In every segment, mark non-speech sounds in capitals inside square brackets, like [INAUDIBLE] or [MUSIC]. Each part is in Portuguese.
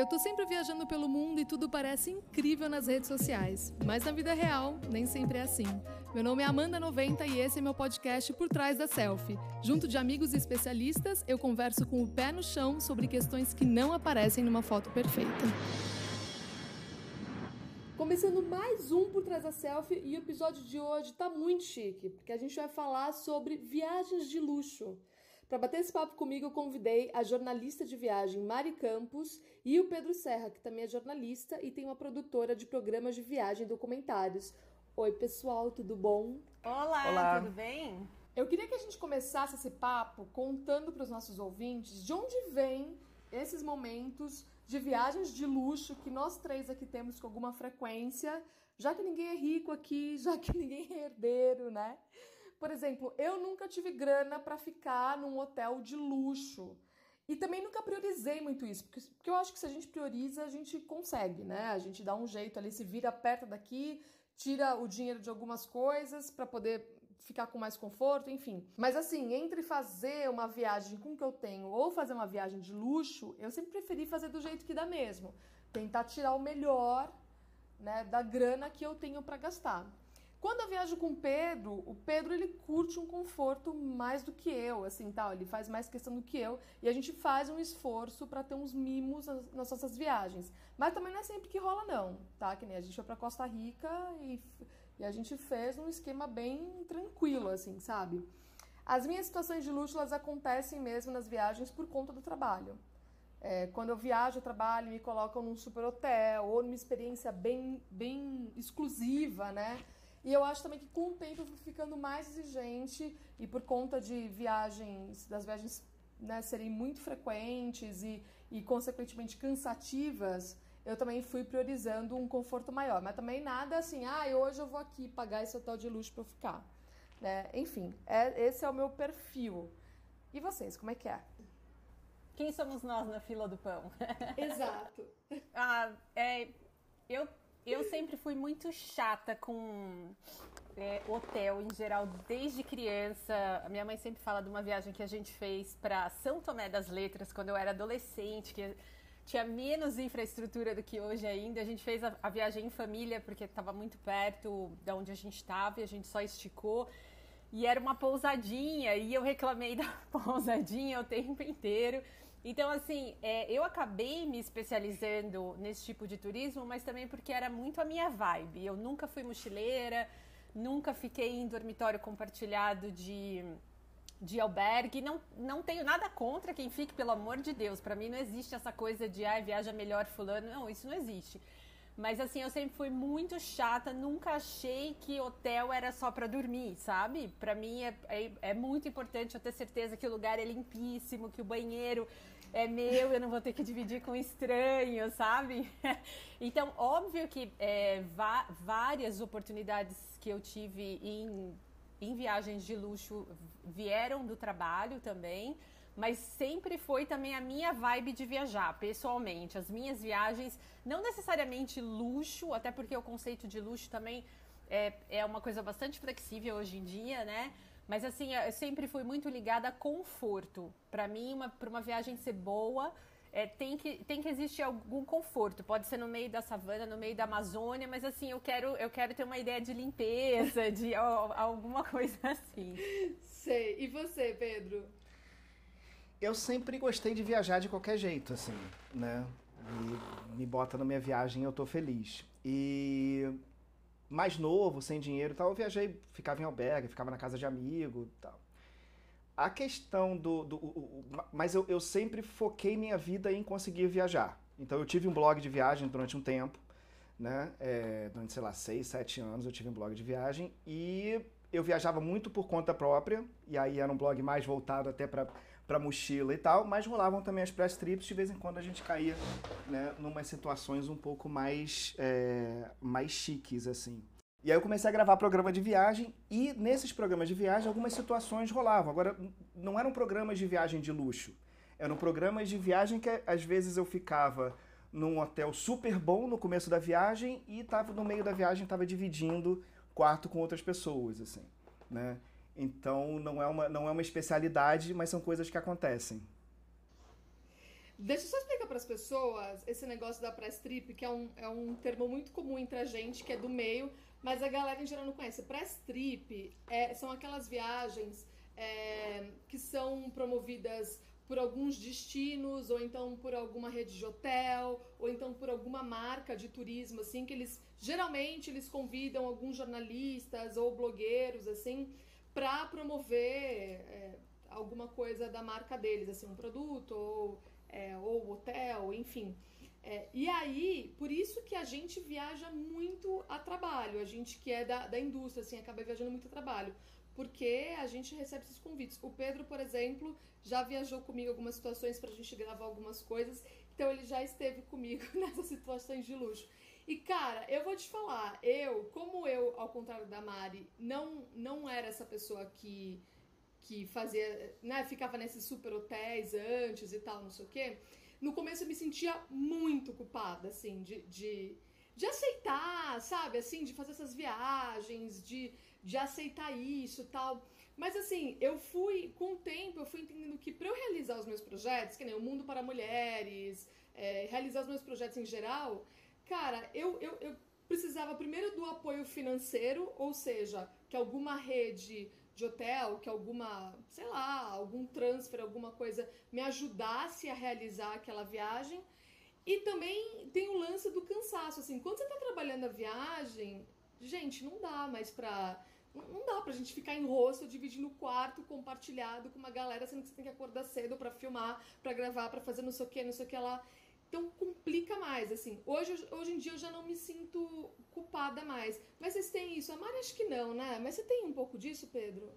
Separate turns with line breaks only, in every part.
Eu tô sempre viajando pelo mundo e tudo parece incrível nas redes sociais, mas na vida real nem sempre é assim. Meu nome é Amanda 90 e esse é meu podcast Por Trás da Selfie. Junto de amigos e especialistas, eu converso com o pé no chão sobre questões que não aparecem numa foto perfeita. Começando mais um Por Trás da Selfie e o episódio de hoje tá muito chique, porque a gente vai falar sobre viagens de luxo. Para bater esse papo comigo, eu convidei a jornalista de viagem Mari Campos e o Pedro Serra, que também é jornalista e tem uma produtora de programas de viagem e documentários. Oi, pessoal, tudo bom?
Olá, Olá. tudo bem?
Eu queria que a gente começasse esse papo contando para os nossos ouvintes de onde vem esses momentos de viagens de luxo que nós três aqui temos com alguma frequência, já que ninguém é rico aqui, já que [LAUGHS] ninguém é herdeiro, né? Por exemplo, eu nunca tive grana para ficar num hotel de luxo. E também nunca priorizei muito isso, porque, porque eu acho que se a gente prioriza, a gente consegue, né? A gente dá um jeito ali, se vira perto daqui, tira o dinheiro de algumas coisas para poder ficar com mais conforto, enfim. Mas assim, entre fazer uma viagem com o que eu tenho ou fazer uma viagem de luxo, eu sempre preferi fazer do jeito que dá mesmo. Tentar tirar o melhor, né, da grana que eu tenho para gastar. Quando eu viajo com o Pedro, o Pedro ele curte um conforto mais do que eu, assim, tal, ele faz mais questão do que eu, e a gente faz um esforço para ter uns mimos nas nossas viagens. Mas também não é sempre que rola não, tá? Que nem a gente foi para Costa Rica e, e a gente fez um esquema bem tranquilo, assim, sabe? As minhas situações de luxo, elas acontecem mesmo nas viagens por conta do trabalho. É, quando eu viajo, eu trabalho, me colocam num super hotel ou numa experiência bem, bem exclusiva, né? E eu acho também que com o tempo eu fui ficando mais exigente e por conta de viagens, das viagens né, serem muito frequentes e, e consequentemente cansativas, eu também fui priorizando um conforto maior. Mas também nada assim, ah, hoje eu vou aqui pagar esse hotel de luxo para ficar. Né? Enfim, é, esse é o meu perfil. E vocês, como é que é?
Quem somos nós na fila do pão?
Exato. [LAUGHS]
ah, é, eu eu sempre fui muito chata com é, hotel em geral, desde criança. A minha mãe sempre fala de uma viagem que a gente fez para São Tomé das Letras, quando eu era adolescente, que tinha menos infraestrutura do que hoje ainda. A gente fez a, a viagem em família, porque estava muito perto de onde a gente estava e a gente só esticou. E era uma pousadinha, e eu reclamei [LAUGHS] da pousadinha o tempo inteiro. Então, assim, é, eu acabei me especializando nesse tipo de turismo, mas também porque era muito a minha vibe. Eu nunca fui mochileira, nunca fiquei em dormitório compartilhado de, de albergue. Não, não tenho nada contra quem fique, pelo amor de Deus. Para mim não existe essa coisa de, ah, viaja melhor fulano. Não, isso não existe. Mas assim, eu sempre fui muito chata, nunca achei que hotel era só para dormir, sabe? Para mim é, é, é, muito importante eu ter certeza que o lugar é limpíssimo, que o banheiro é meu, eu não vou ter que dividir com estranho, sabe? [LAUGHS] então, óbvio que é, várias oportunidades que eu tive em, em viagens de luxo vieram do trabalho também mas sempre foi também a minha vibe de viajar, pessoalmente. As minhas viagens, não necessariamente luxo, até porque o conceito de luxo também é, é uma coisa bastante flexível hoje em dia, né? Mas assim, eu sempre fui muito ligada a conforto. Para mim, para uma viagem ser boa, é, tem, que, tem que existir algum conforto. Pode ser no meio da savana, no meio da Amazônia, mas assim, eu quero, eu quero ter uma ideia de limpeza, de ó, alguma [LAUGHS] coisa assim.
Sei. E você, Pedro?
Eu sempre gostei de viajar de qualquer jeito, assim, né? Me, bota na minha viagem eu tô feliz. E mais novo, sem dinheiro e tal, eu viajei, ficava em albergue, ficava na casa de amigo e tal. A questão do. do mas eu, eu sempre foquei minha vida em conseguir viajar. Então eu tive um blog de viagem durante um tempo, né? É, durante, sei lá, seis, sete anos eu tive um blog de viagem e eu viajava muito por conta própria, e aí era um blog mais voltado até para para mochila e tal, mas rolavam também as press trips, de vez em quando a gente caía, né, numas situações um pouco mais, é, mais chiques, assim. E aí eu comecei a gravar programa de viagem e nesses programas de viagem algumas situações rolavam. Agora, não eram programas de viagem de luxo, eram programas de viagem que às vezes eu ficava num hotel super bom no começo da viagem e tava no meio da viagem tava dividindo quarto com outras pessoas, assim, né? Então não é uma, não é uma especialidade, mas são coisas que acontecem.
Deixa eu só explicar para as pessoas esse negócio da press trip, que é um, é um termo muito comum entre a gente, que é do meio, mas a galera em geral não conhece. Press trip é, são aquelas viagens é, que são promovidas por alguns destinos, ou então por alguma rede de hotel, ou então por alguma marca de turismo, assim, que eles geralmente eles convidam alguns jornalistas ou blogueiros, assim, para promover é, alguma coisa da marca deles, assim, um produto ou, é, ou hotel, enfim. É, e aí, por isso que a gente viaja muito a trabalho, a gente que é da, da indústria, assim, acaba viajando muito a trabalho porque a gente recebe esses convites. O Pedro, por exemplo, já viajou comigo algumas situações para a gente gravar algumas coisas, então ele já esteve comigo [LAUGHS] nessas situações de luxo. E cara, eu vou te falar, eu, como eu, ao contrário da Mari, não não era essa pessoa que que fazia, né, ficava nesses super hotéis antes e tal, não sei o quê. No começo eu me sentia muito culpada, assim, de, de, de aceitar, sabe, assim, de fazer essas viagens, de de aceitar isso tal. Mas assim, eu fui, com o tempo, eu fui entendendo que para eu realizar os meus projetos, que nem o Mundo para Mulheres, é, realizar os meus projetos em geral, cara, eu, eu, eu precisava primeiro do apoio financeiro, ou seja, que alguma rede de hotel, que alguma, sei lá, algum transfer, alguma coisa me ajudasse a realizar aquela viagem. E também tem o lance do cansaço, assim, quando você tá trabalhando a viagem, gente, não dá mais pra não dá pra gente ficar em rosto, dividindo o quarto, compartilhado com uma galera, sendo que você tem que acordar cedo para filmar, para gravar, para fazer não sei o que, não sei o que lá. Então complica mais, assim. Hoje, hoje em dia eu já não me sinto culpada mais. Mas vocês têm isso? A Mari acho que não, né? Mas você tem um pouco disso, Pedro?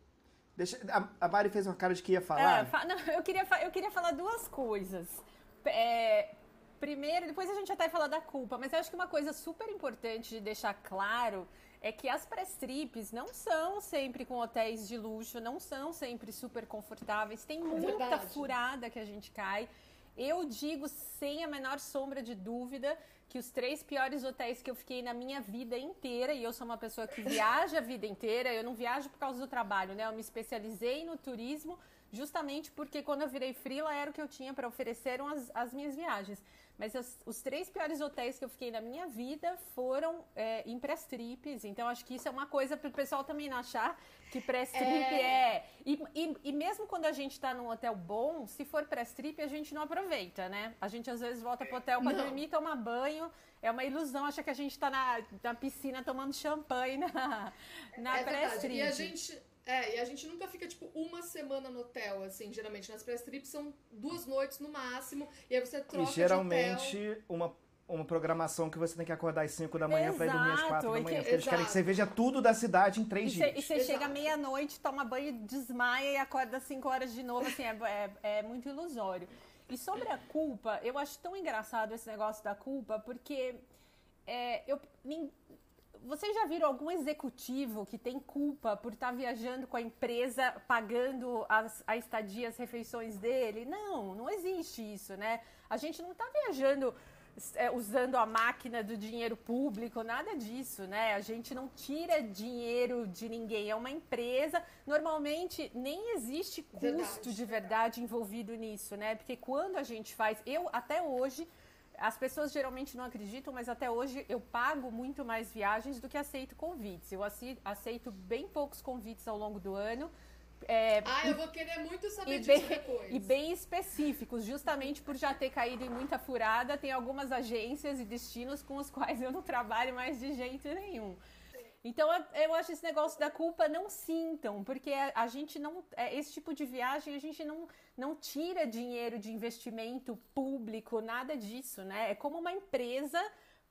Deixa, a, a Mari fez uma cara de que ia falar.
É, não, eu, queria, eu queria falar duas coisas. É, primeiro, depois a gente até falar da culpa, mas eu acho que uma coisa super importante de deixar claro é que as press trips não são sempre com hotéis de luxo, não são sempre super confortáveis, tem muita Verdade. furada que a gente cai. Eu digo sem a menor sombra de dúvida que os três piores hotéis que eu fiquei na minha vida inteira, e eu sou uma pessoa que viaja a vida inteira, eu não viajo por causa do trabalho, né? Eu me especializei no turismo justamente porque quando eu virei freela era o que eu tinha para oferecer as, as minhas viagens. Mas os, os, três piores hotéis que eu fiquei na minha vida foram é, em press trips. Então, acho que isso é uma coisa para o pessoal também não achar que press trip é. é... E, e, e, mesmo quando a gente está num hotel bom, se for press trip, a gente não aproveita, né? A gente às vezes volta pro hotel para dormir, tomar banho. É uma ilusão, acha que a gente está na, na piscina tomando champanhe na, na é press trip.
E a gente é, e a gente nunca fica, tipo, uma semana no hotel, assim, geralmente. Nas press trips são duas noites no máximo, e aí você troca
E geralmente uma, uma programação que você tem que acordar às 5 da manhã para ir dormir às 4 da manhã. Que, porque eles querem que você veja tudo da cidade em três dias.
e você chega meia-noite, toma banho, desmaia e acorda às 5 horas de novo, assim, é, é, é muito ilusório. E sobre a culpa, eu acho tão engraçado esse negócio da culpa, porque é, eu, vocês já viram algum executivo que tem culpa por estar tá viajando com a empresa, pagando as, a estadia, as refeições dele? Não, não existe isso, né? A gente não está viajando é, usando a máquina do dinheiro público, nada disso, né? A gente não tira dinheiro de ninguém, é uma empresa. Normalmente nem existe custo verdade. de verdade envolvido nisso, né? Porque quando a gente faz, eu até hoje as pessoas geralmente não acreditam, mas até hoje eu pago muito mais viagens do que aceito convites. Eu aceito bem poucos convites ao longo do ano.
É, ah, eu vou querer muito saber
disso bem, depois. E bem específicos, justamente por já ter caído em muita furada, tem algumas agências e destinos com os quais eu não trabalho mais de jeito nenhum. Então eu acho esse negócio da culpa não sintam, porque a, gente não. É, esse tipo de viagem a gente não, não tira dinheiro de investimento público, nada disso, né? É como uma empresa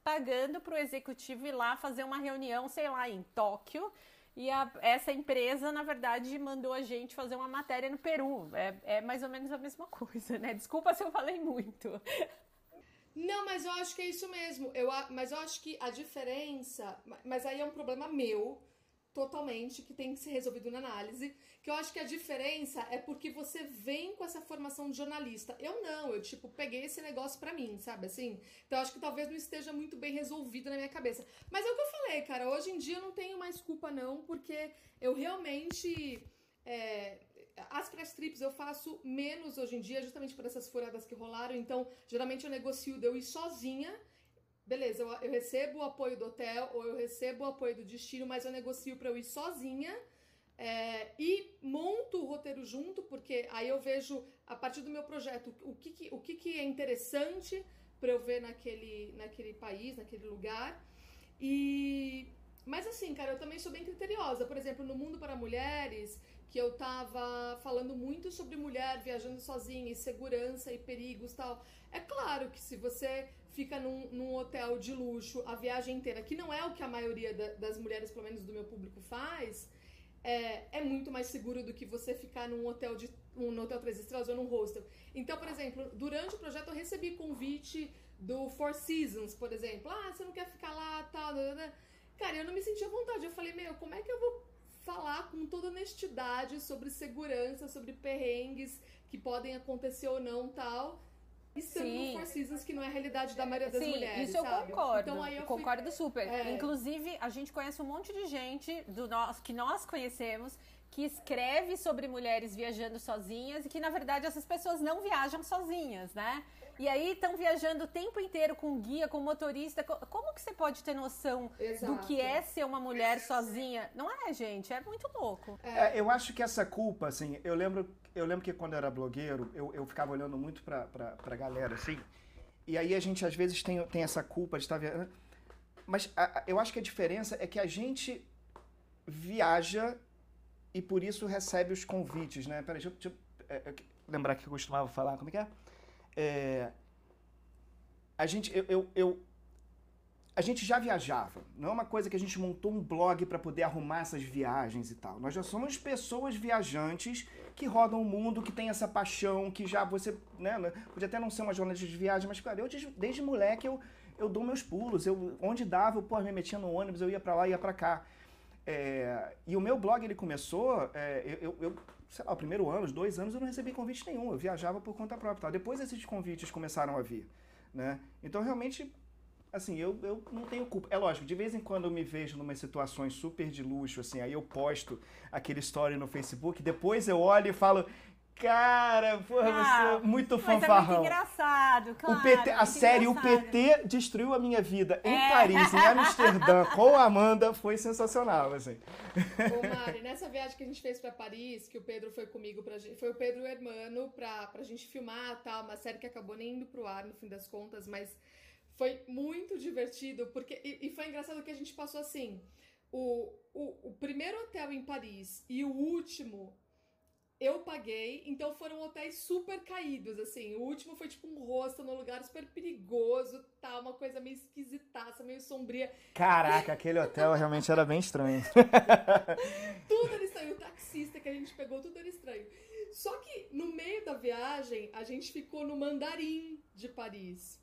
pagando para o executivo ir lá fazer uma reunião, sei lá, em Tóquio. E a, essa empresa, na verdade, mandou a gente fazer uma matéria no Peru. É, é mais ou menos a mesma coisa, né? Desculpa se eu falei muito.
Não, mas eu acho que é isso mesmo. Eu, mas eu acho que a diferença. Mas aí é um problema meu, totalmente, que tem que ser resolvido na análise. Que eu acho que a diferença é porque você vem com essa formação de jornalista. Eu não, eu, tipo, peguei esse negócio pra mim, sabe assim? Então eu acho que talvez não esteja muito bem resolvido na minha cabeça. Mas é o que eu falei, cara. Hoje em dia eu não tenho mais culpa, não, porque eu realmente. É, as press trips eu faço menos hoje em dia, justamente por essas furadas que rolaram. Então, geralmente eu negocio de eu ir sozinha. Beleza, eu, eu recebo o apoio do hotel ou eu recebo o apoio do destino, mas eu negocio para eu ir sozinha. É, e monto o roteiro junto, porque aí eu vejo, a partir do meu projeto, o que, que o que, que é interessante para eu ver naquele, naquele país, naquele lugar. E. Mas assim, cara, eu também sou bem criteriosa. Por exemplo, no Mundo para Mulheres, que eu tava falando muito sobre mulher viajando sozinha, e segurança e perigos tal. É claro que se você fica num, num, hotel de luxo a viagem inteira, que não é o que a maioria da, das mulheres, pelo menos do meu público, faz, é, é muito mais seguro do que você ficar num hotel de um hotel três estrelas ou num hostel. Então, por exemplo, durante o projeto eu recebi convite do Four Seasons, por exemplo. Ah, você não quer ficar lá, tal, tal, Cara, eu não me sentia à vontade. Eu falei, meu, como é que eu vou falar com toda honestidade sobre segurança, sobre perrengues que podem acontecer ou não, tal, estando Sim. no Four Seasons, que não é a realidade da maioria das
Sim,
mulheres.
Isso eu sabe? concordo. Então, aí eu concordo fui... super. É. Inclusive, a gente conhece um monte de gente do nós, que nós conhecemos que escreve sobre mulheres viajando sozinhas e que, na verdade, essas pessoas não viajam sozinhas, né? E aí estão viajando o tempo inteiro com guia, com motorista. Como que você pode ter noção Exato. do que é ser uma mulher sozinha? Não é, gente? É muito louco.
É, eu acho que essa culpa, assim, eu lembro, eu lembro que quando eu era blogueiro, eu, eu ficava olhando muito pra, pra, pra galera, assim. E aí a gente às vezes tem, tem essa culpa de estar viajando. Mas a, eu acho que a diferença é que a gente viaja e por isso recebe os convites, né? Peraí, deixa, deixa eu é, lembrar que eu costumava falar, como é que é? é, a gente, eu, eu, eu, a gente já viajava. Não é uma coisa que a gente montou um blog para poder arrumar essas viagens e tal. Nós já somos pessoas viajantes que rodam o mundo, que tem essa paixão, que já você, né, né podia até não ser uma jornalista de viagem, mas cara, eu desde moleque eu, eu dou meus pulos. Eu, onde dava, eu pô, me metia no ônibus, eu ia para lá, ia para cá. É, e o meu blog ele começou, é, eu, eu, sei lá, o primeiro ano, os dois anos, eu não recebi convite nenhum, eu viajava por conta própria. Tá? Depois esses convites começaram a vir. Né? Então, realmente, assim, eu, eu não tenho culpa. É lógico, de vez em quando eu me vejo numa situações super de luxo, assim, aí eu posto aquele story no Facebook, depois eu olho e falo, Cara, porra, ah, você é muito fanfarrão. Mas é muito
engraçado, claro.
O PT, a série engraçado. O PT destruiu a minha vida em é. Paris, em Amsterdã, [LAUGHS] com a Amanda, foi sensacional, assim.
Ô Mari, nessa viagem que a gente fez pra Paris, que o Pedro foi comigo pra gente, foi o Pedro e o Hermano pra, pra gente filmar, tal, uma série que acabou nem indo pro ar no fim das contas, mas foi muito divertido, porque, e, e foi engraçado que a gente passou assim, o, o, o primeiro hotel em Paris e o último eu paguei, então foram hotéis super caídos, assim. O último foi tipo um rosto num lugar super perigoso, tal, uma coisa meio esquisitaça, meio sombria.
Caraca, aquele hotel realmente era bem estranho. [LAUGHS]
tudo era estranho. O taxista que a gente pegou, tudo era estranho. Só que no meio da viagem, a gente ficou no Mandarim de Paris.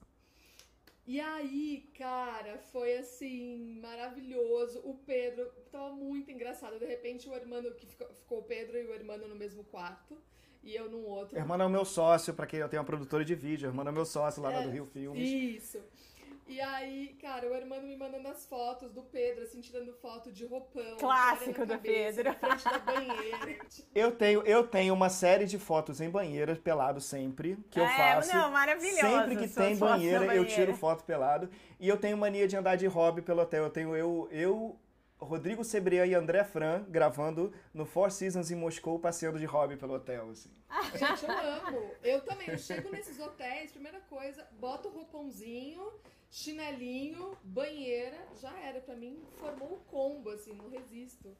E aí, cara, foi assim, maravilhoso. O Pedro tava muito engraçado. De repente, o irmão que ficou, ficou o Pedro e o irmão no mesmo quarto. E eu num outro.
O irmão é o meu sócio, para quem eu tenho uma produtora de vídeo. O irmão é o meu sócio lá é, do Rio Filmes.
Isso. E aí, cara, o irmão me mandando as fotos do Pedro, assim, tirando foto de roupão.
Clássico do Pedro.
Na frente da banheira. [LAUGHS]
Eu tenho, eu tenho uma série de fotos em banheiras, pelado sempre, que eu
é,
faço.
Não, maravilhoso.
Sempre que tem banheira, eu tiro foto pelado. E eu tenho mania de andar de hobby pelo hotel. Eu tenho eu, eu Rodrigo Sebrian e André Fran gravando no Four Seasons em Moscou, passeando de hobby pelo hotel, assim. [LAUGHS]
Gente, eu amo. Eu também. Eu chego nesses hotéis, primeira coisa, boto o roupãozinho chinelinho, banheira, já era para mim, formou o combo, assim, não resisto.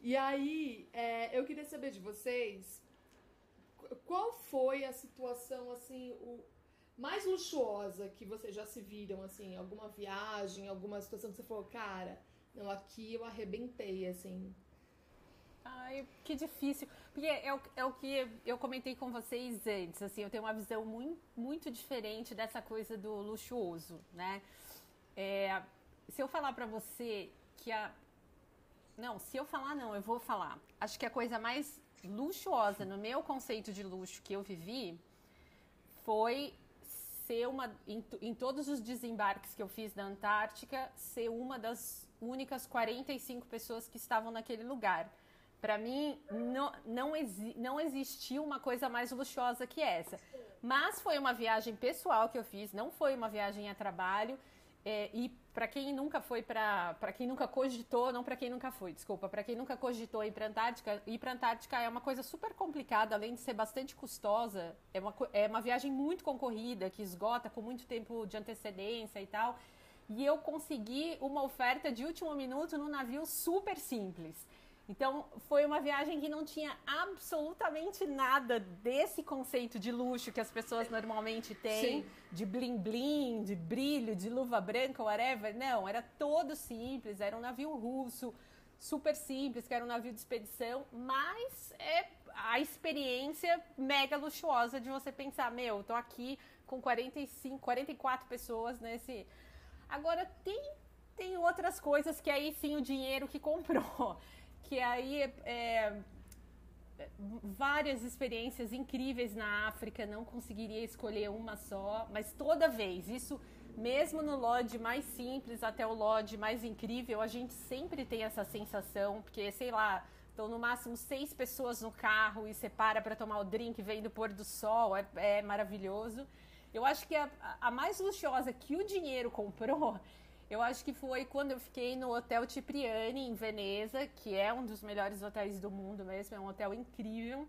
E aí, é, eu queria saber de vocês, qual foi a situação, assim, o mais luxuosa que vocês já se viram, assim, alguma viagem, alguma situação que você falou, cara, não, aqui eu arrebentei, assim.
Ai, que difícil. Porque é o, é o que eu comentei com vocês antes, assim, eu tenho uma visão muito, muito diferente dessa coisa do luxuoso, né? É, se eu falar para você que a... Não, se eu falar não, eu vou falar. Acho que a coisa mais luxuosa no meu conceito de luxo que eu vivi foi ser uma, em, em todos os desembarques que eu fiz na Antártica, ser uma das únicas 45 pessoas que estavam naquele lugar Para mim, não, não, exi não existiu uma coisa mais luxuosa que essa. Mas foi uma viagem pessoal que eu fiz, não foi uma viagem a trabalho. É, e para quem nunca foi para para quem nunca cogitou, não para quem nunca foi, desculpa, para quem nunca cogitou ir para Antártica, ir para Antártica é uma coisa super complicada, além de ser bastante custosa, é uma é uma viagem muito concorrida, que esgota com muito tempo de antecedência e tal. E eu consegui uma oferta de último minuto num navio super simples. Então, foi uma viagem que não tinha absolutamente nada desse conceito de luxo que as pessoas normalmente têm, Sim. de bling bling, de brilho, de luva branca, whatever. Não, era todo simples, era um navio russo, super simples, que era um navio de expedição, mas é a experiência mega luxuosa de você pensar, meu, tô aqui com 45, 44 pessoas nesse. Agora tem tem outras coisas que aí sim o dinheiro que comprou que aí é, várias experiências incríveis na África, não conseguiria escolher uma só, mas toda vez, isso mesmo no lodge mais simples até o lodge mais incrível, a gente sempre tem essa sensação, porque sei lá, estão no máximo seis pessoas no carro e você para para tomar o drink, vem do pôr do sol, é, é maravilhoso. Eu acho que a, a mais luxuosa que o dinheiro comprou eu acho que foi quando eu fiquei no Hotel Cipriani, em Veneza, que é um dos melhores hotéis do mundo mesmo, é um hotel incrível.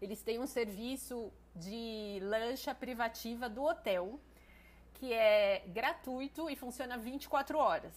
Eles têm um serviço de lancha privativa do hotel, que é gratuito e funciona 24 horas.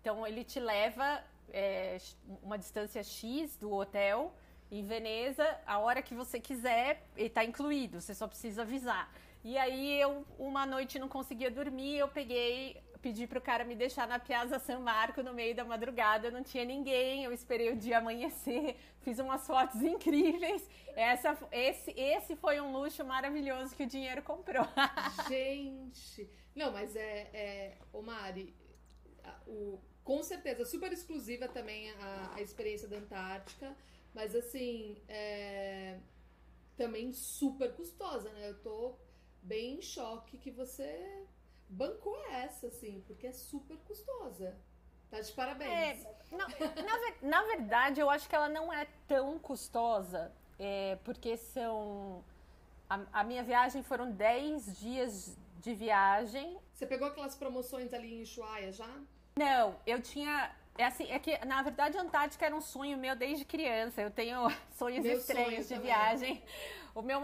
Então ele te leva é, uma distância X do hotel em Veneza, a hora que você quiser, está incluído, você só precisa avisar. E aí eu, uma noite não conseguia dormir, eu peguei pedi pro cara me deixar na Piazza San Marco no meio da madrugada, não tinha ninguém, eu esperei o dia amanhecer, [LAUGHS] fiz umas fotos incríveis. Essa, esse, esse foi um luxo maravilhoso que o dinheiro comprou. [LAUGHS]
Gente, não, mas é, é o Mari, o, com certeza, super exclusiva também a, a experiência da Antártica, mas assim, é, também super custosa, né? Eu tô bem em choque que você bancou essa, assim, porque é super custosa. Tá de parabéns. É,
na, na, verdade, eu acho que ela não é tão custosa, é, porque são. A, a, minha viagem foram 10 dias de viagem.
Você pegou aquelas promoções ali em Ushuaia já?
Não, eu tinha. É assim, é que na verdade a Antártica era um sonho meu desde criança. Eu tenho [LAUGHS] sonhos meu estranhos sonho de viagem. O meu,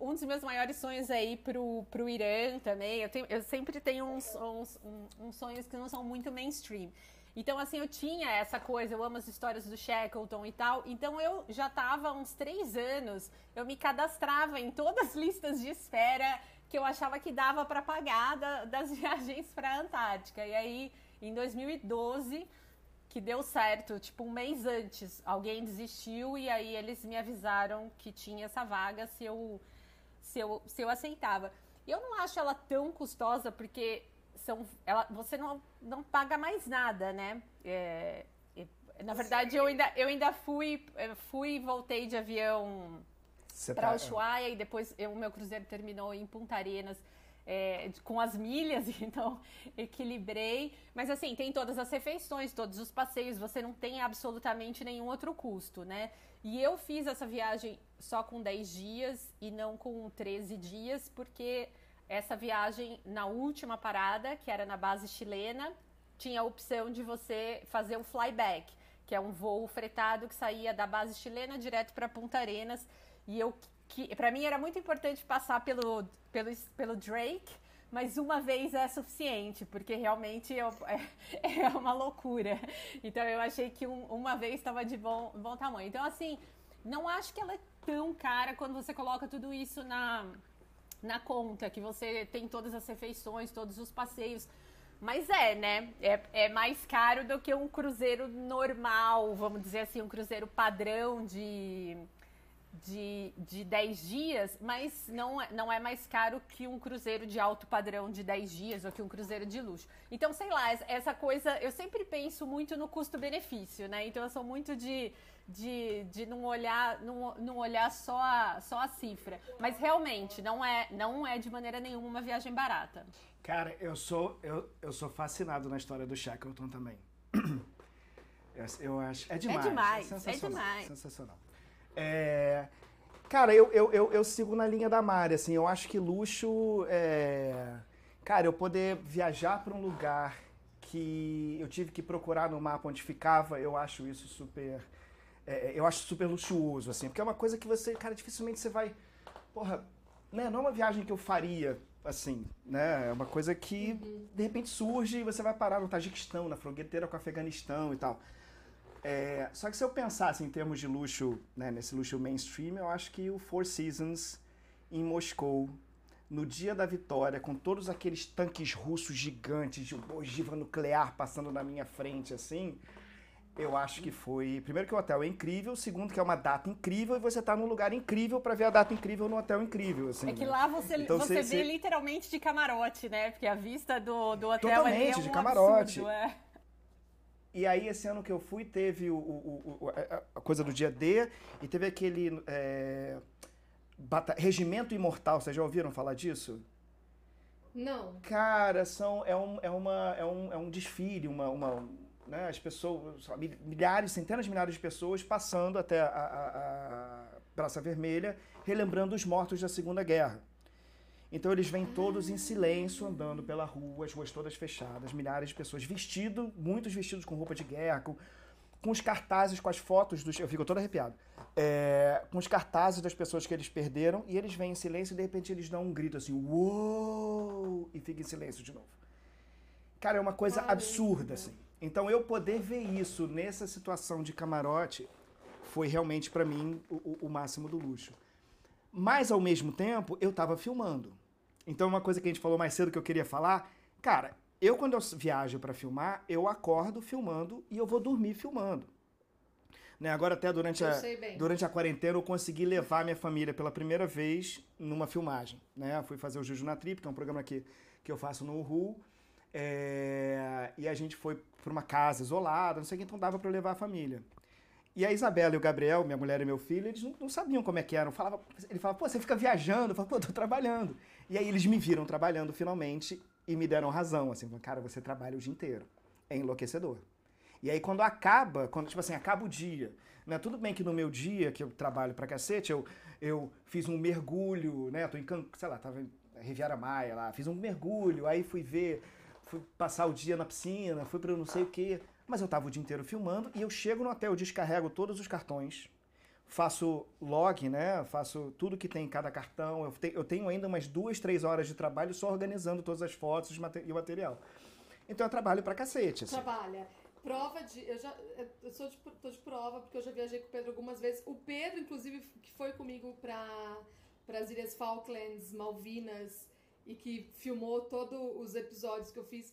um dos meus maiores sonhos é ir pro, pro Irã também. Eu, tenho, eu sempre tenho uns, uns, uns sonhos que não são muito mainstream. Então, assim, eu tinha essa coisa, eu amo as histórias do Shackleton e tal. Então, eu já estava uns três anos, eu me cadastrava em todas as listas de espera que eu achava que dava para pagar da, das [LAUGHS] viagens para a Antártica. E aí, em 2012, que deu certo, tipo um mês antes, alguém desistiu e aí eles me avisaram que tinha essa vaga se eu se eu, se eu aceitava. E eu não acho ela tão custosa porque são ela, você não, não paga mais nada, né? É, na verdade, eu ainda, eu ainda fui, fui e voltei de avião para tá... Ushuaia e depois o meu cruzeiro terminou em Punta Arenas é, com as milhas, [LAUGHS] então equilibrei. Mas assim, tem todas as refeições, todos os passeios, você não tem absolutamente nenhum outro custo, né? E eu fiz essa viagem só com 10 dias e não com 13 dias, porque essa viagem na última parada, que era na base chilena, tinha a opção de você fazer um flyback, que é um voo fretado que saía da base chilena direto para Punta Arenas. E eu que para mim era muito importante passar pelo, pelo, pelo Drake, mas uma vez é suficiente, porque realmente eu, é, [LAUGHS] é, uma loucura. Então eu achei que um, uma vez estava de bom, bom tamanho. Então, assim, não acho que ela é tão cara quando você coloca tudo isso na, na conta, que você tem todas as refeições, todos os passeios. Mas é, né? É, é mais caro do que um cruzeiro normal, vamos dizer assim, um cruzeiro padrão de de, de 10 dias, mas não, é, não é mais caro que um cruzeiro de alto padrão de 10 dias ou que um cruzeiro de luxo. Então, sei lá, essa coisa, eu sempre penso muito no custo-benefício, né? Então, eu sou muito de, de, de não olhar, não, não olhar só, a, só a cifra. Mas realmente, não é, não é de maneira nenhuma uma viagem barata.
Cara, eu sou, eu, eu sou fascinado na história do Shackleton também. [CLEARS THROAT] Eu, eu acho. É demais.
É demais,
é,
é demais.
Sensacional. É, cara, eu, eu, eu, eu, sigo na linha da Mari, assim, eu acho que luxo é. Cara, eu poder viajar para um lugar que eu tive que procurar no mapa onde ficava, eu acho isso super. É, eu acho super luxuoso, assim, porque é uma coisa que você, cara, dificilmente você vai. Porra, né? Não é uma viagem que eu faria assim, né? É uma coisa que uhum. de repente surge e você vai parar no Tajiquistão, na fronteira com o Afeganistão e tal. É, só que se eu pensasse em termos de luxo, né, nesse luxo mainstream, eu acho que o Four Seasons em Moscou, no dia da vitória, com todos aqueles tanques russos gigantes de ogiva nuclear passando na minha frente, assim, eu acho que foi. Primeiro, que o hotel é incrível. Segundo, que é uma data incrível e você está num lugar incrível para ver a data incrível no hotel incrível. Assim,
é que
né?
lá você, então, você, vê literalmente de camarote, né? Porque a vista do, do hotel
Totalmente,
é um
de camarote.
Absurdo, é.
E aí, esse ano que eu fui, teve o, o, o a coisa do dia D e teve aquele. É, Regimento Imortal. Vocês já ouviram falar disso?
Não.
Cara, são, é, um, é, uma, é, um, é um desfile, uma, uma né, as pessoas, milhares, centenas de milhares de pessoas passando até a, a, a Praça Vermelha, relembrando os mortos da Segunda Guerra. Então eles vêm todos em silêncio, andando pela rua, as ruas todas fechadas, milhares de pessoas vestidos, muitos vestidos com roupa de guerra, com, com os cartazes, com as fotos dos. Eu fico todo arrepiado. É, com os cartazes das pessoas que eles perderam, e eles vêm em silêncio e de repente eles dão um grito assim, uou! E fica em silêncio de novo. Cara, é uma coisa absurda, assim. Então eu poder ver isso nessa situação de camarote foi realmente para mim o, o, máximo do luxo. Mas ao mesmo tempo eu estava filmando. Então uma coisa que a gente falou mais cedo que eu queria falar, cara, eu quando eu viajo para filmar, eu acordo filmando e eu vou dormir filmando. Né, agora até durante a, durante a quarentena eu consegui levar minha família pela primeira vez numa filmagem. Né? Fui fazer o Juju na Trip, que é um programa que, que eu faço no Uhu. É, e a gente foi para uma casa isolada, não sei o que, então dava para levar a família. E a Isabela e o Gabriel, minha mulher e meu filho, eles não, não sabiam como é que eram. Falava, ele falava, pô, você fica viajando? Eu falava, pô, tô trabalhando. E aí eles me viram trabalhando finalmente e me deram razão, assim, cara, você trabalha o dia inteiro. É enlouquecedor. E aí quando acaba, quando, tipo assim, acaba o dia, né? Tudo bem que no meu dia, que eu trabalho pra cacete, eu, eu fiz um mergulho, né? Tô em, sei lá, tava em Riviera Maia lá, fiz um mergulho, aí fui ver fui passar o dia na piscina, fui para não sei o quê. Mas eu estava o dia inteiro filmando e eu chego no hotel, descarrego todos os cartões, faço log, né? Faço tudo que tem em cada cartão. Eu, te, eu tenho ainda umas duas, três horas de trabalho só organizando todas as fotos e o material. Então eu trabalho pra cacete. Assim.
Trabalha. Prova de. Eu já. Eu sou de, tô de prova, porque eu já viajei com o Pedro algumas vezes. O Pedro, inclusive, que foi comigo para as Ilhas Falklands, Malvinas e que filmou todos os episódios que eu fiz.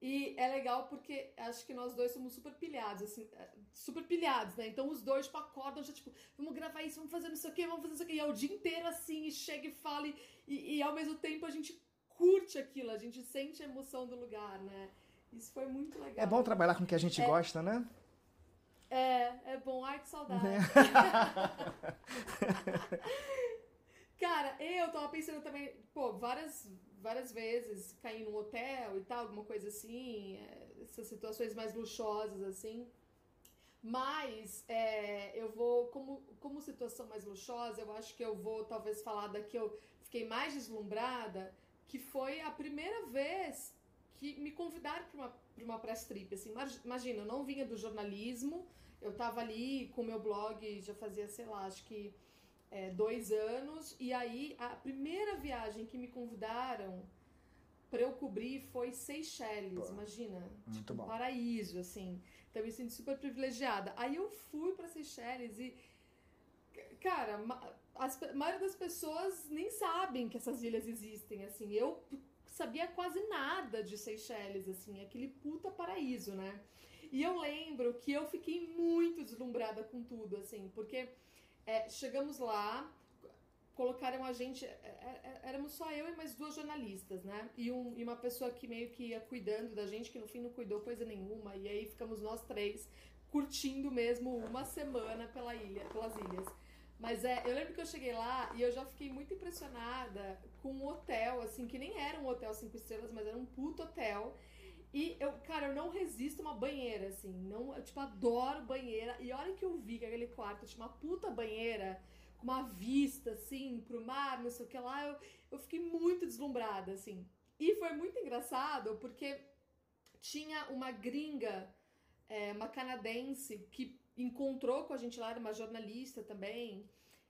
E é legal porque acho que nós dois somos super pilhados, assim, é, super pilhados, né? Então os dois, tipo, acordam já, tipo, vamos gravar isso, vamos fazer não sei o quê, vamos fazer isso aqui. E é o dia inteiro assim, e chega e fala, e, e ao mesmo tempo a gente curte aquilo, a gente sente a emoção do lugar, né? Isso foi muito legal.
É bom trabalhar com o que a gente é, gosta, né?
É, é bom. Ai, que saudade. É. [LAUGHS] [LAUGHS] Cara, eu tava pensando também, pô, várias, várias vezes cair num hotel e tal, alguma coisa assim, é, essas situações mais luxuosas assim. Mas é, eu vou, como, como situação mais luxuosa, eu acho que eu vou talvez falar da que eu fiquei mais deslumbrada, que foi a primeira vez que me convidaram para uma, uma press trip. Assim, imagina, eu não vinha do jornalismo, eu tava ali com o meu blog, já fazia, sei lá, acho que é, dois anos. E aí, a primeira viagem que me convidaram para eu cobrir foi Seychelles, Pô, imagina. Tipo, um paraíso, assim. Então eu me sinto super privilegiada. Aí eu fui para Seychelles e. Cara, as, a maioria das pessoas nem sabem que essas ilhas existem, assim. Eu sabia quase nada de Seychelles, assim, aquele puta paraíso, né? E eu lembro que eu fiquei muito deslumbrada com tudo, assim, porque é, chegamos lá, colocaram a gente. É, é, é, éramos só eu e mais duas jornalistas, né? E, um, e uma pessoa que meio que ia cuidando da gente, que no fim não cuidou coisa nenhuma. E aí ficamos nós três curtindo mesmo uma semana pela ilha, pelas ilhas. Mas é, eu lembro que eu cheguei lá e eu já fiquei muito impressionada com um hotel, assim, que nem era um hotel cinco estrelas, mas era um puto hotel. E eu, cara, eu não resisto uma banheira, assim. Não, eu, tipo, adoro banheira. E a hora que eu vi que aquele quarto tinha uma puta banheira, com uma vista, assim, pro mar, não sei o que lá, eu, eu fiquei muito deslumbrada, assim. E foi muito engraçado, porque tinha uma gringa, é, uma canadense, que encontrou com a gente lá, era uma jornalista também,